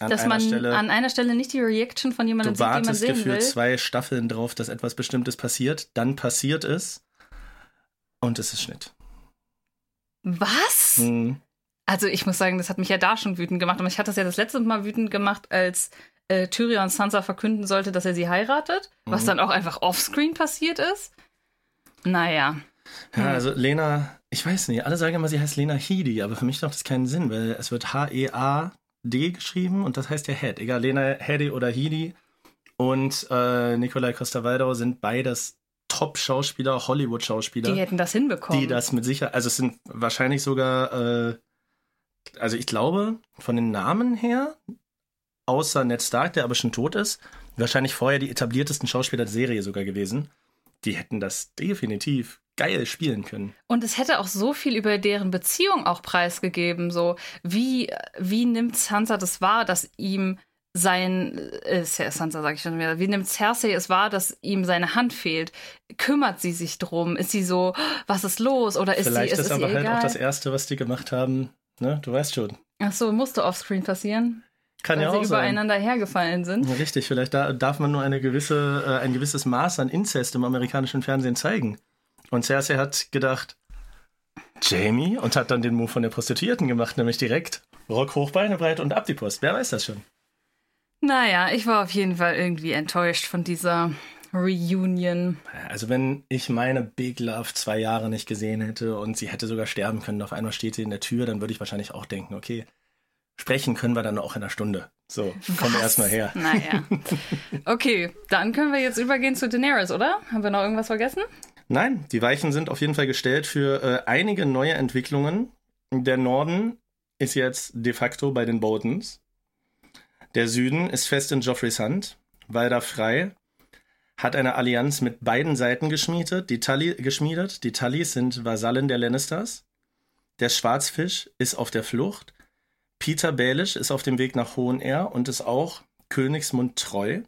An Dass man Stelle, an einer Stelle nicht die Reaction von jemandem sieht, die man wartest sehen gefühlt will. zwei Staffeln drauf, dass etwas Bestimmtes passiert, dann passiert es und es ist Schnitt. Was? Hm. Also ich muss sagen, das hat mich ja da schon wütend gemacht. Aber ich hatte das ja das letzte Mal wütend gemacht, als äh, Tyrion Sansa verkünden sollte, dass er sie heiratet. Was Mhm. dann auch einfach offscreen passiert ist. Naja. Ja, Hm. also Lena, ich weiß nicht, alle sagen immer, sie heißt Lena Headey, aber für mich macht das keinen Sinn, weil es wird H-E-A-D geschrieben und das heißt ja Head. Egal, Lena Headey oder Headey und äh, Nikolai Costa-Waldau sind beides Top-Schauspieler, Hollywood-Schauspieler, Die hätten das hinbekommen. die das mit Sicherheit, also es sind wahrscheinlich sogar, äh, also ich glaube, von den Namen her, außer Ned Stark, der aber schon tot ist, wahrscheinlich vorher die etabliertesten Schauspieler der Serie sogar gewesen. Die hätten das definitiv geil spielen können. Und es hätte auch so viel über deren Beziehung auch preisgegeben. So, wie, wie nimmt Sansa das wahr, dass ihm sein, äh, Sansa sag ich schon wieder, wie nimmt Cersei es wahr, dass ihm seine Hand fehlt? Kümmert sie sich drum? Ist sie so, was ist los? Oder ist Vielleicht sie, ist, ist, es aber halt egal? auch das Erste, was die gemacht haben. Ne? Du weißt schon. Ach so, musste offscreen passieren, Kann weil ja sie auch sein. übereinander hergefallen sind. Ja, Richtig, vielleicht da, darf man nur eine gewisse, äh, ein gewisses Maß an Inzest im amerikanischen Fernsehen zeigen. Und Cersei hat gedacht, Jamie, und hat dann den Move von der Prostituierten gemacht, nämlich direkt Rock hoch, Beine breit und ab die Post. Wer weiß das schon? Naja, ich war auf jeden Fall irgendwie enttäuscht von dieser Reunion. Also wenn ich meine Big Love zwei Jahre nicht gesehen hätte und sie hätte sogar sterben können, auf einmal steht sie in der Tür, dann würde ich wahrscheinlich auch denken, okay, sprechen können wir dann auch in einer Stunde. So, komm Was? erst mal her. Naja. Okay, dann können wir jetzt übergehen zu Daenerys, oder? Haben wir noch irgendwas vergessen? Nein, die Weichen sind auf jeden Fall gestellt für äh, einige neue Entwicklungen. Der Norden ist jetzt de facto bei den Botens. Der Süden ist fest in Joffreys Hand. Walder frei hat eine Allianz mit beiden Seiten geschmiedet. Die, Tully, geschmiedet. die Tullys sind Vasallen der Lannisters. Der Schwarzfisch ist auf der Flucht. Peter Baelish ist auf dem Weg nach Hohenair und ist auch Königsmund treu.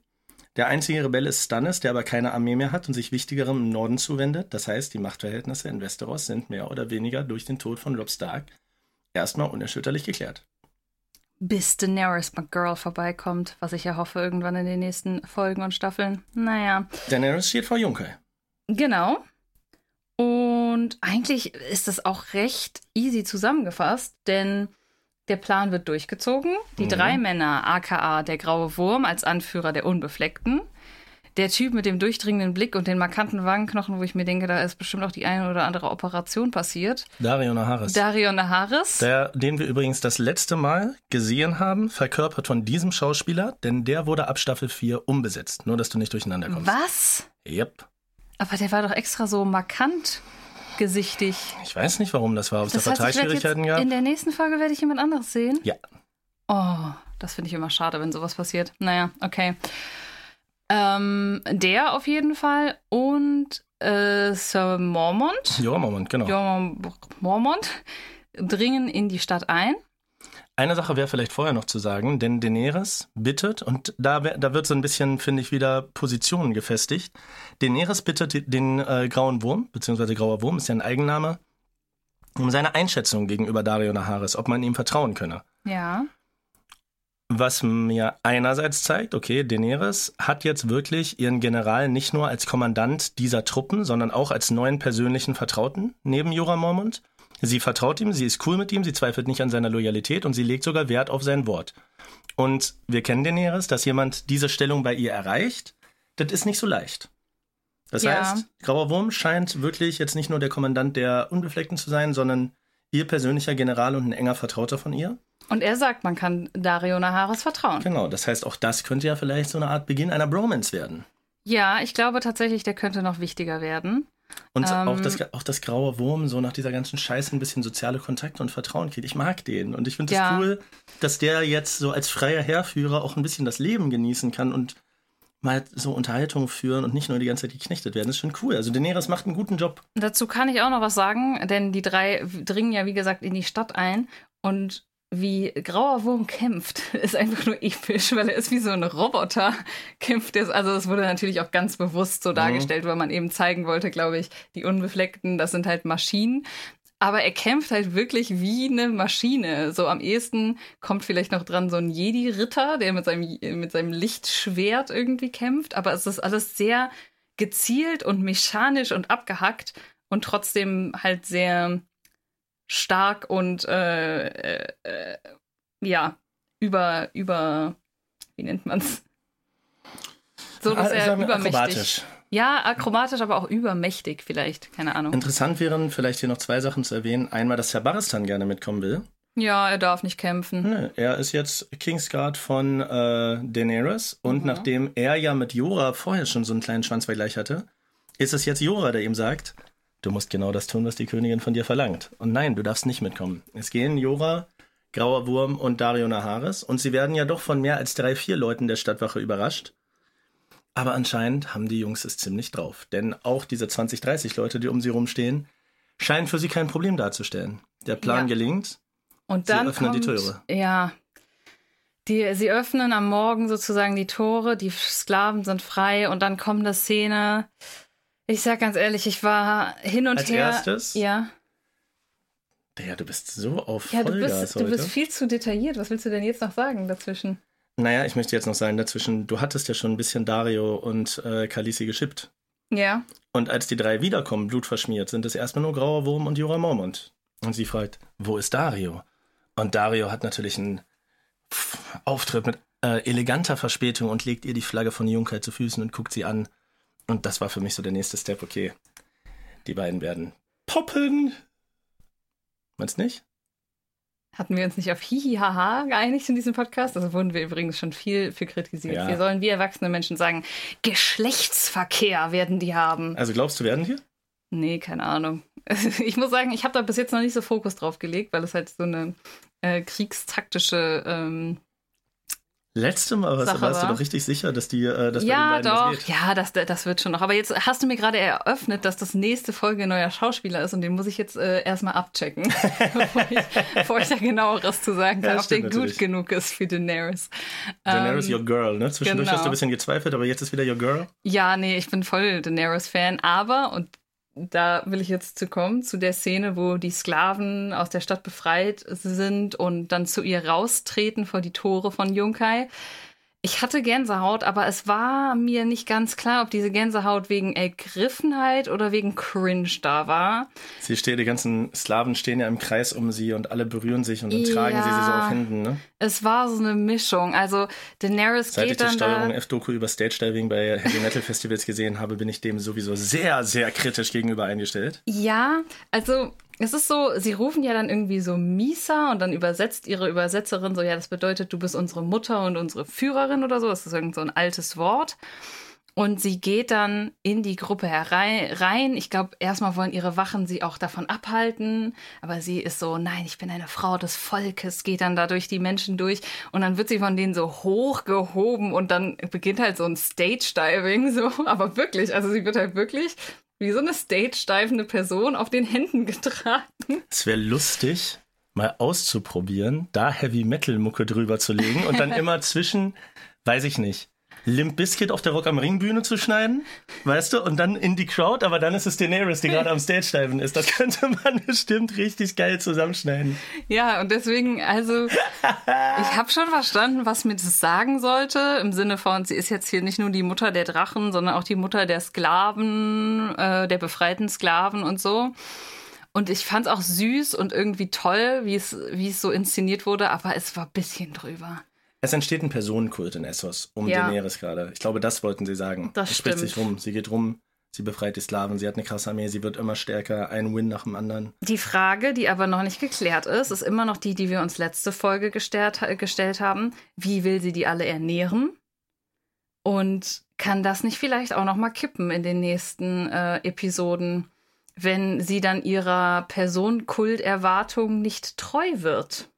Der einzige Rebell ist Stannis, der aber keine Armee mehr hat und sich wichtigerem im Norden zuwendet. Das heißt, die Machtverhältnisse in Westeros sind mehr oder weniger durch den Tod von Robb Stark erstmal unerschütterlich geklärt. Bis Daenerys McGirl vorbeikommt, was ich ja hoffe irgendwann in den nächsten Folgen und Staffeln. Naja, Daenerys steht vor Junkai. genau. Und eigentlich ist das auch recht easy zusammengefasst, denn der Plan wird durchgezogen. Die Mhm. drei Männer, aka der graue Wurm als Anführer der Unbefleckten, der Typ mit dem durchdringenden Blick und den markanten Wangenknochen, wo ich mir denke, da ist bestimmt auch die eine oder andere Operation passiert. Dario Naharis. Dario Naharis. der, den wir übrigens das letzte Mal gesehen haben, verkörpert von diesem Schauspieler, denn der wurde ab Staffel 4 umbesetzt. Nur, dass du nicht durcheinander kommst. Was? Yep. Aber der war doch extra so markant gesichtig. Ich weiß nicht, warum das war, ob es da Das Parteischwierigkeiten gab. in der nächsten Folge werde ich jemand anderes sehen. Ja. Oh, das finde ich immer schade, wenn sowas passiert. Naja, okay. Ähm, der auf jeden Fall und äh, Sir Mormont, Ja, Moment, genau. Jormont Mormont dringen in die Stadt ein. Eine Sache wäre vielleicht vorher noch zu sagen, denn Daenerys bittet, und da, da wird so ein bisschen, finde ich, wieder Positionen gefestigt. Daenerys bittet den äh, Grauen Wurm, beziehungsweise Grauer Wurm ist ja ein Eigenname, um seine Einschätzung gegenüber Dario Naharis, ob man ihm vertrauen könne. Ja. Was mir einerseits zeigt, okay, Daenerys hat jetzt wirklich ihren General nicht nur als Kommandant dieser Truppen, sondern auch als neuen persönlichen Vertrauten neben Jorah Mormont. Sie vertraut ihm, sie ist cool mit ihm, sie zweifelt nicht an seiner Loyalität und sie legt sogar Wert auf sein Wort. Und wir kennen Daenerys, dass jemand diese Stellung bei ihr erreicht, das ist nicht so leicht. Das Ja. heißt, Grauer Wurm scheint wirklich jetzt nicht nur der Kommandant der Unbefleckten zu sein, sondern ihr persönlicher General und ein enger Vertrauter von ihr. Und er sagt, man kann Dario Naharis vertrauen. Genau, das heißt, auch das könnte ja vielleicht so eine Art Beginn einer Bromance werden. Ja, ich glaube tatsächlich, der könnte noch wichtiger werden. Und Ähm. auch, das, auch das graue Wurm so nach dieser ganzen Scheiße ein bisschen soziale Kontakte und Vertrauen kriegt. Ich mag den. Und ich finde es Ja. cool, dass der jetzt so als freier Heerführer auch ein bisschen das Leben genießen kann und mal so Unterhaltung führen und nicht nur die ganze Zeit geknechtet werden. Das ist schon cool. Also Daenerys macht einen guten Job. Dazu kann ich auch noch was sagen, denn die drei dringen ja, wie gesagt, in die Stadt ein und wie Grauer Wurm kämpft, ist einfach nur episch, weil er ist wie so ein Roboter kämpft. Er. Also das wurde natürlich auch ganz bewusst so dargestellt, weil man eben zeigen wollte, glaube ich, die Unbefleckten, das sind halt Maschinen. Aber er kämpft halt wirklich wie eine Maschine. So am ehesten kommt vielleicht noch dran so ein Jedi-Ritter, der mit seinem, mit seinem Lichtschwert irgendwie kämpft. Aber es ist alles sehr gezielt und mechanisch und abgehackt und trotzdem halt sehr stark und äh, äh, äh, ja, über, über, wie nennt man's? So, dass Ah, er übermächtig. akrobatisch. Ja, akrobatisch, aber auch übermächtig vielleicht. Keine Ahnung. Interessant wären vielleicht hier noch zwei Sachen zu erwähnen. Einmal, dass Herr Barristan gerne mitkommen will. Ja, er darf nicht kämpfen. Nö, er ist jetzt Kingsguard von äh, Daenerys und Mhm. nachdem er ja mit Jora vorher schon so einen kleinen Schwanzvergleich hatte, ist es jetzt Jora, der ihm sagt, du musst genau das tun, was die Königin von dir verlangt. Und nein, du darfst nicht mitkommen. Es gehen Jora, Grauer Wurm und Dario Naharis und sie werden ja doch von mehr als drei, vier Leuten der Stadtwache überrascht. Aber anscheinend haben die Jungs es ziemlich drauf. Denn auch diese 20, 30 Leute, die um sie rumstehen, scheinen für sie kein Problem darzustellen. Der Plan Ja. gelingt. Und Sie dann öffnen die kommt, Tore. Ja. Die, sie öffnen am Morgen sozusagen die Tore, die Sklaven sind frei und dann kommt eine Szene. Ich sag ganz ehrlich, ich war hin und Als her. erstes? Ja. Ja, du bist so auf Ja, du Vollgas bist, du heute. bist viel zu detailliert. Was willst du denn jetzt noch sagen dazwischen? naja, ich möchte jetzt noch sagen, dazwischen, du hattest ja schon ein bisschen Dario und äh, Khaleesi geschippt. Ja. Und als die drei wiederkommen, blutverschmiert, sind es erstmal nur Grauer Wurm und Jorah Mormont. Und sie fragt, wo ist Dario? Und Dario hat natürlich einen Auftritt mit äh, eleganter Verspätung und legt ihr die Flagge von Junkheit zu Füßen und guckt sie an. Und das war für mich so der nächste Step, okay. Die beiden werden poppen. Meinst nicht? Hatten wir uns nicht auf Hihihaha geeinigt in diesem Podcast? Also wurden wir übrigens schon viel für kritisiert. Ja. Wir sollen wie erwachsene Menschen sagen, Geschlechtsverkehr werden die haben. Also glaubst du, werden die? Nee, keine Ahnung. Ich muss sagen, ich habe da bis jetzt noch nicht so Fokus drauf gelegt, weil es halt so eine äh, kriegstaktische. Ähm, Letzte Mal warst, Sache warst du doch richtig sicher, dass die, äh, dass bei ja, den beiden doch. was. Ja, das, das wird schon noch. Aber jetzt hast du mir gerade eröffnet, dass das nächste Folge ein neuer Schauspieler ist und den muss ich jetzt äh, erstmal abchecken, bevor, ich, bevor ich da genaueres zu sagen kann, Ja, ob der stimmt gut natürlich. genug ist für Daenerys. Daenerys, Ähm, your girl, ne? Zwischendurch genau. hast du ein bisschen gezweifelt, aber jetzt ist wieder your girl. Ja, nee, ich bin voll Daenerys-Fan, aber, und da will ich jetzt zu kommen, zu der Szene, wo die Sklaven aus der Stadt befreit sind und dann zu ihr raustreten vor die Tore von Junkai. Ich hatte Gänsehaut, aber es war mir nicht ganz klar, ob diese Gänsehaut wegen Ergriffenheit oder wegen Cringe da war. Sie steht, die ganzen Slawen stehen ja im Kreis um sie und alle berühren sich und dann Ja. tragen sie sie so auf Händen, ne? Es war so eine Mischung. Also Daenerys Seit ich geht die dann Steuerung da. F-Doku über Stage Diving bei Heavy Metal Festivals gesehen habe, bin ich dem sowieso sehr, sehr kritisch gegenüber eingestellt. Ja, also es ist so, sie rufen ja dann irgendwie so Misa und dann übersetzt ihre Übersetzerin so, ja, das bedeutet, du bist unsere Mutter und unsere Führerin oder so. Das ist irgend so ein altes Wort. Und sie geht dann in die Gruppe herein. rein. Ich glaube, erstmal wollen ihre Wachen sie auch davon abhalten. Aber sie ist so, nein, ich bin eine Frau des Volkes, geht dann da durch die Menschen durch. Und dann wird sie von denen so hochgehoben und dann beginnt halt so ein Stage-Diving, so. Aber wirklich, also sie wird halt wirklich wie so eine stage-divende Person auf den Händen getragen. Es wäre lustig, mal auszuprobieren, da Heavy Metal Mucke drüber zu legen und dann immer zwischen, weiß ich nicht, Limp Bizkit auf der Rock am Ring Bühne zu schneiden, weißt du, und dann in die Crowd, aber dann ist es Daenerys, die gerade am Stage diven ist. Das könnte man bestimmt richtig geil zusammenschneiden. Ja, und deswegen, also, ich habe schon verstanden, was mir das sagen sollte, im Sinne von, sie ist jetzt hier nicht nur die Mutter der Drachen, sondern auch die Mutter der Sklaven, äh, der befreiten Sklaven und so. Und ich fand es auch süß und irgendwie toll, wie es so inszeniert wurde, aber es war ein bisschen drüber. Es entsteht ein Personenkult in Essos um ja. Daenerys gerade. Ich glaube, das wollten sie sagen. Das es spricht sich rum. Sie geht rum, sie befreit die Sklaven, sie hat eine krasse Armee, sie wird immer stärker, ein Win nach dem anderen. Die Frage, die aber noch nicht geklärt ist, ist immer noch die, die wir uns letzte Folge gestellt, gestellt haben. Wie will sie die alle ernähren? Und kann das nicht vielleicht auch noch mal kippen in den nächsten äh, Episoden, wenn sie dann ihrer Personenkulterwartung nicht treu wird?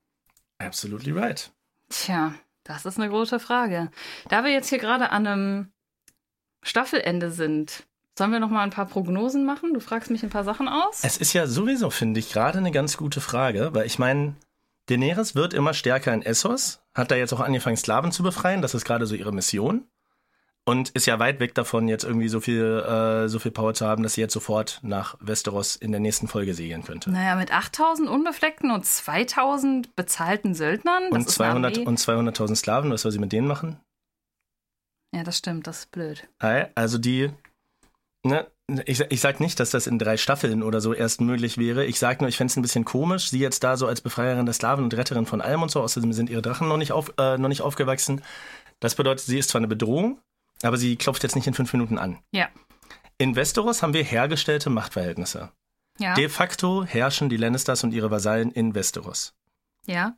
Absolutely right. Tja, das ist eine große Frage. Da wir jetzt hier gerade an einem Staffelende sind, sollen wir noch mal ein paar Prognosen machen? Du fragst mich ein paar Sachen aus. Es ist ja sowieso, finde ich, gerade eine ganz gute Frage, weil ich meine, Daenerys wird immer stärker in Essos, hat da jetzt auch angefangen, Sklaven zu befreien. Das ist gerade so ihre Mission und ist ja weit weg davon, jetzt irgendwie so viel, äh, so viel Power zu haben, dass sie jetzt sofort nach Westeros in der nächsten Folge segeln könnte. Naja, mit 8000 Unbefleckten und 2000 bezahlten Söldnern. Und 200 und 200.000 Sklaven, was soll sie mit denen machen? Ja, das stimmt, das ist blöd. Also die, ne, ich, ich sag nicht, dass das in drei Staffeln oder so erst möglich wäre. Ich sag nur, ich fände es ein bisschen komisch, sie jetzt da so als Befreierin der Sklaven und Retterin von allem und so, außerdem sind ihre Drachen noch nicht, auf, äh, noch nicht aufgewachsen. Das bedeutet, sie ist zwar eine Bedrohung, aber sie klopft jetzt nicht in fünf Minuten an. Ja. In Westeros haben wir hergestellte Machtverhältnisse. Ja. De facto herrschen die Lannisters und ihre Vasallen in Westeros. Ja.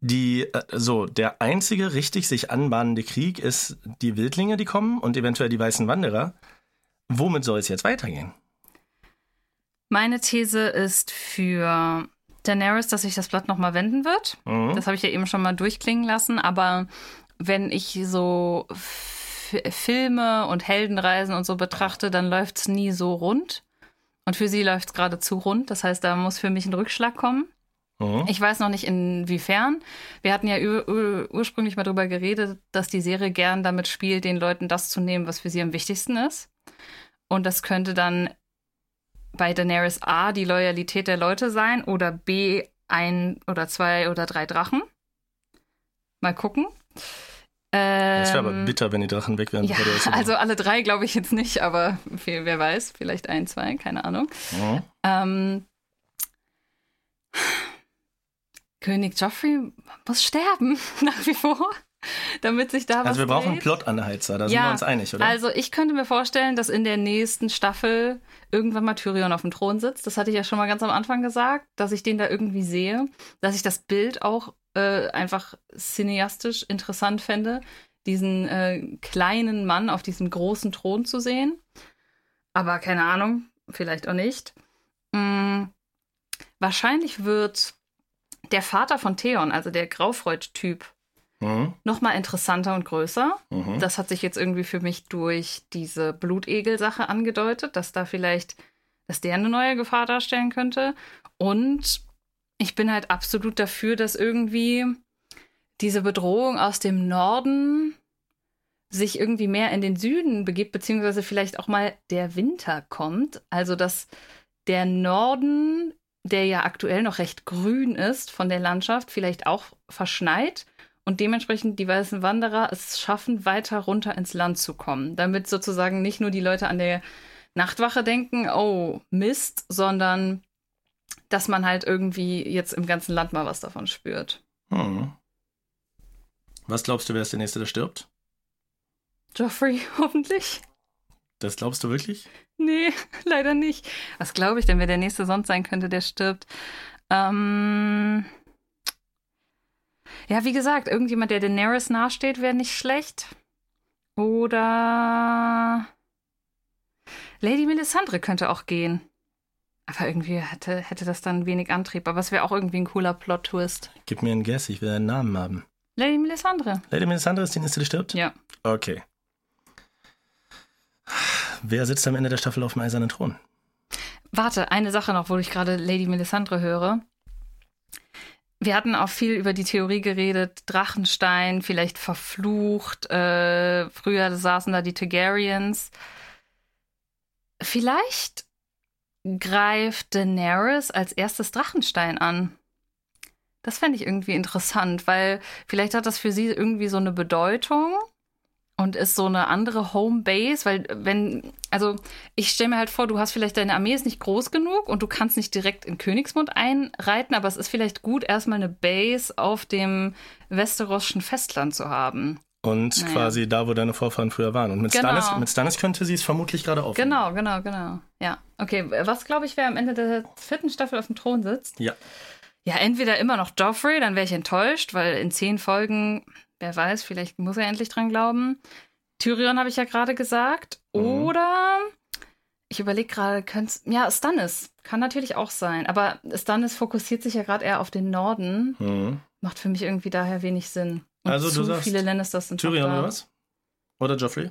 Die, äh, so, der einzige richtig sich anbahnende Krieg ist die Wildlinge, die kommen und eventuell die weißen Wanderer. Womit soll es jetzt weitergehen? Meine These ist für Daenerys, dass sich das Blatt nochmal wenden wird. Mhm. Das habe ich ja eben schon mal durchklingen lassen, aber wenn ich so F Filme und Heldenreisen und so betrachte, dann läuft es nie so rund. Und für sie läuft es geradezu rund. Das heißt, da muss für mich ein Rückschlag kommen. Mhm. Ich weiß noch nicht inwiefern. Wir hatten ja ur ursprünglich mal darüber geredet, dass die Serie gern damit spielt, den Leuten das zu nehmen, was für sie am wichtigsten ist. Und das könnte dann bei Daenerys A die Loyalität der Leute sein oder B ein oder zwei oder drei Drachen. Mal gucken. Ähm, das wäre aber bitter, wenn die Drachen weg wären. Ja, also alle drei glaube ich jetzt nicht, aber viel, wer weiß, vielleicht ein, zwei, keine Ahnung. Mhm. Ähm, König Joffrey muss sterben, nach wie vor, damit sich da also was Also wir brauchen einen Plot-Anheizer, da ja, sind wir uns einig, oder? Also ich könnte mir vorstellen, dass in der nächsten Staffel irgendwann mal Tyrion auf dem Thron sitzt. Das hatte ich ja schon mal ganz am Anfang gesagt, dass ich den da irgendwie sehe, dass ich das Bild auch äh, einfach cineastisch interessant fände, diesen äh, kleinen Mann auf diesem großen Thron zu sehen. Aber keine Ahnung, vielleicht auch nicht. Mm, wahrscheinlich wird der Vater von Theon, also der Graufreud-Typ, mhm. nochmal interessanter und größer. Mhm. Das hat sich jetzt irgendwie für mich durch diese Blutegel-Sache angedeutet, dass da vielleicht, dass der eine neue Gefahr darstellen könnte. Und ich bin halt absolut dafür, dass irgendwie diese Bedrohung aus dem Norden sich irgendwie mehr in den Süden begibt, beziehungsweise vielleicht auch mal der Winter kommt. Also, dass der Norden, der ja aktuell noch recht grün ist von der Landschaft, vielleicht auch verschneit und dementsprechend die weißen Wanderer es schaffen, weiter runter ins Land zu kommen, damit sozusagen nicht nur die Leute an der Nachtwache denken, oh Mist, sondern dass man halt irgendwie jetzt im ganzen Land mal was davon spürt. Hm. Was glaubst du, wer ist der Nächste, der stirbt? Joffrey, hoffentlich. Das glaubst du wirklich? Nee, leider nicht. Was glaube ich denn, wer der nächste sonst sein könnte, der stirbt? Ähm ja, wie gesagt, irgendjemand, der Daenerys nahesteht, wäre nicht schlecht. Oder Lady Melisandre könnte auch gehen. Aber irgendwie hätte, hätte das dann wenig Antrieb. Aber es wäre auch irgendwie ein cooler Plot-Twist. Gib mir einen Guess, ich will einen Namen haben. Lady Melisandre. Lady Melisandre ist die nächste, die stirbt? Ja. Okay. Wer sitzt am Ende der Staffel auf dem eisernen Thron? Warte, eine Sache noch, wo ich gerade Lady Melisandre höre. wir hatten auch viel über die Theorie geredet, Drachenstein, vielleicht verflucht. Äh, früher saßen da die Targaryens. Vielleicht greift Daenerys als erstes Drachenstein an. Das fände ich irgendwie interessant, weil vielleicht hat das für sie irgendwie so eine Bedeutung und ist so eine andere Homebase, weil wenn, also ich stelle mir halt vor, du hast vielleicht deine Armee ist nicht groß genug und du kannst nicht direkt in Königsmund einreiten, aber es ist vielleicht gut, erstmal eine Base auf dem westeroschen Festland zu haben. Und naja. quasi da, wo deine Vorfahren früher waren. Und mit, genau. Stannis, mit Stannis könnte sie es vermutlich gerade aufnehmen. Genau, genau, genau. Ja. Okay, was glaube ich, wer am Ende der vierten Staffel auf dem Thron sitzt? Ja. Ja, entweder immer noch Joffrey, dann wäre ich enttäuscht, weil in zehn Folgen Wer weiß, vielleicht muss er endlich dran glauben. Tyrion habe ich ja gerade gesagt. Mhm. Oder ich überlege gerade, könnte Ja, Stannis kann natürlich auch sein. Aber Stannis fokussiert sich ja gerade eher auf den Norden. Mhm. Macht für mich irgendwie daher wenig Sinn. Und also du sagst viele Lannisters sind Tyrion oder was? Oder Joffrey?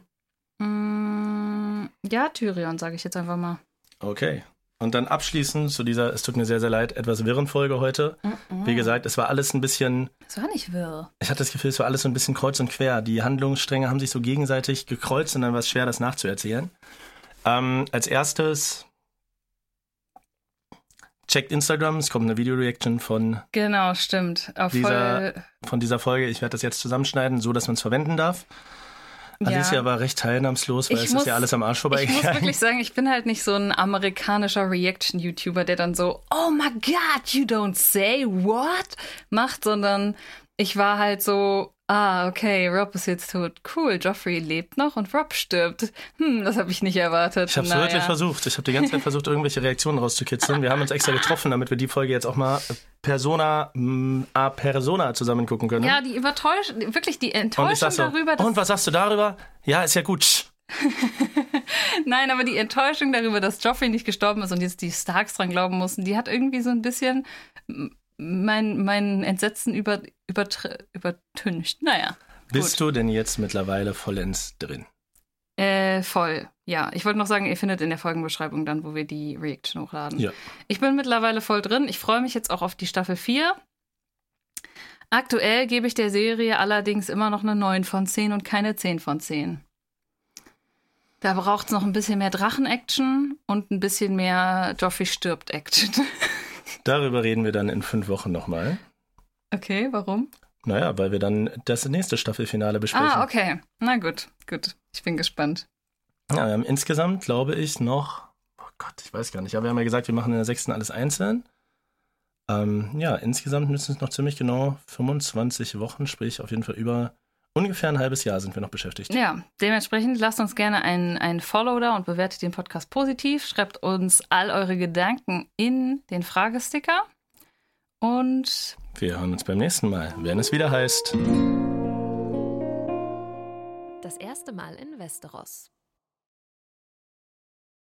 Mm, ja, Tyrion, sage ich jetzt einfach mal. Okay. Und dann abschließend zu dieser, es tut mir sehr, sehr leid, etwas wirren Folge heute. Mm -mm. Wie gesagt, es war alles ein bisschen. Es war nicht wirr. Ich hatte das Gefühl, es war alles so ein bisschen kreuz und quer. Die Handlungsstränge haben sich so gegenseitig gekreuzt und dann war es schwer, das nachzuerzählen. Ähm, als erstes checkt Instagram, es kommt eine Videoreaction von. Genau, stimmt. Auf dieser, von dieser Folge. Ich werde das jetzt zusammenschneiden, so dass man es verwenden darf. Alicia ja. war recht teilnahmslos, weil ich es muss, ist ja alles am Arsch vorbeigegangen. Ich muss wirklich sagen, ich bin halt nicht so ein amerikanischer Reaction-YouTuber, der dann so, oh my God, you don't say what? macht, sondern ich war halt so, ah, okay, Rob ist jetzt tot. Cool, Joffrey lebt noch und Rob stirbt. Hm, das habe ich nicht erwartet. Ich habe es naja. wirklich versucht. Ich habe die ganze Zeit versucht, irgendwelche Reaktionen rauszukitzeln. Wir haben uns extra getroffen, damit wir die Folge jetzt auch mal Persona mm, a Persona zusammen gucken können. Ja, die übertäuscht, wirklich die Enttäuschung so, darüber. und was sagst du darüber? Ja, ist ja gut. Nein, aber die Enttäuschung darüber, dass Joffrey nicht gestorben ist und jetzt die Starks dran glauben mussten, die hat irgendwie so ein bisschen mein, mein Entsetzen über, über, übertüncht. Naja. Bist gut. du denn jetzt mittlerweile vollends drin? Äh, voll, ja. Ich wollte noch sagen, ihr findet in der Folgenbeschreibung dann, wo wir die Reaction hochladen. Ja. Ich bin mittlerweile voll drin. Ich freue mich jetzt auch auf die Staffel 4. Aktuell gebe ich der Serie allerdings immer noch eine 9 von 10 und keine 10 von 10. Da braucht es noch ein bisschen mehr Drachen-Action und ein bisschen mehr Joffrey stirbt-Action. Darüber reden wir dann in fünf Wochen nochmal. Okay, warum? Naja, weil wir dann das nächste Staffelfinale besprechen. Ah, okay. Na gut, gut. Ich bin gespannt. Ja, wir haben insgesamt, glaube ich, noch. Oh Gott, ich weiß gar nicht. Aber wir haben ja gesagt, wir machen in der sechsten alles einzeln. Ähm, ja, insgesamt müssen es noch ziemlich genau 25 Wochen, sprich auf jeden Fall über ungefähr ein halbes Jahr sind wir noch beschäftigt. Ja, dementsprechend lasst uns gerne ein, ein Follow da und bewertet den Podcast positiv. Schreibt uns all eure Gedanken in den Fragesticker. Und wir hören uns beim nächsten Mal, wenn es wieder heißt. Das erste Mal in Westeros.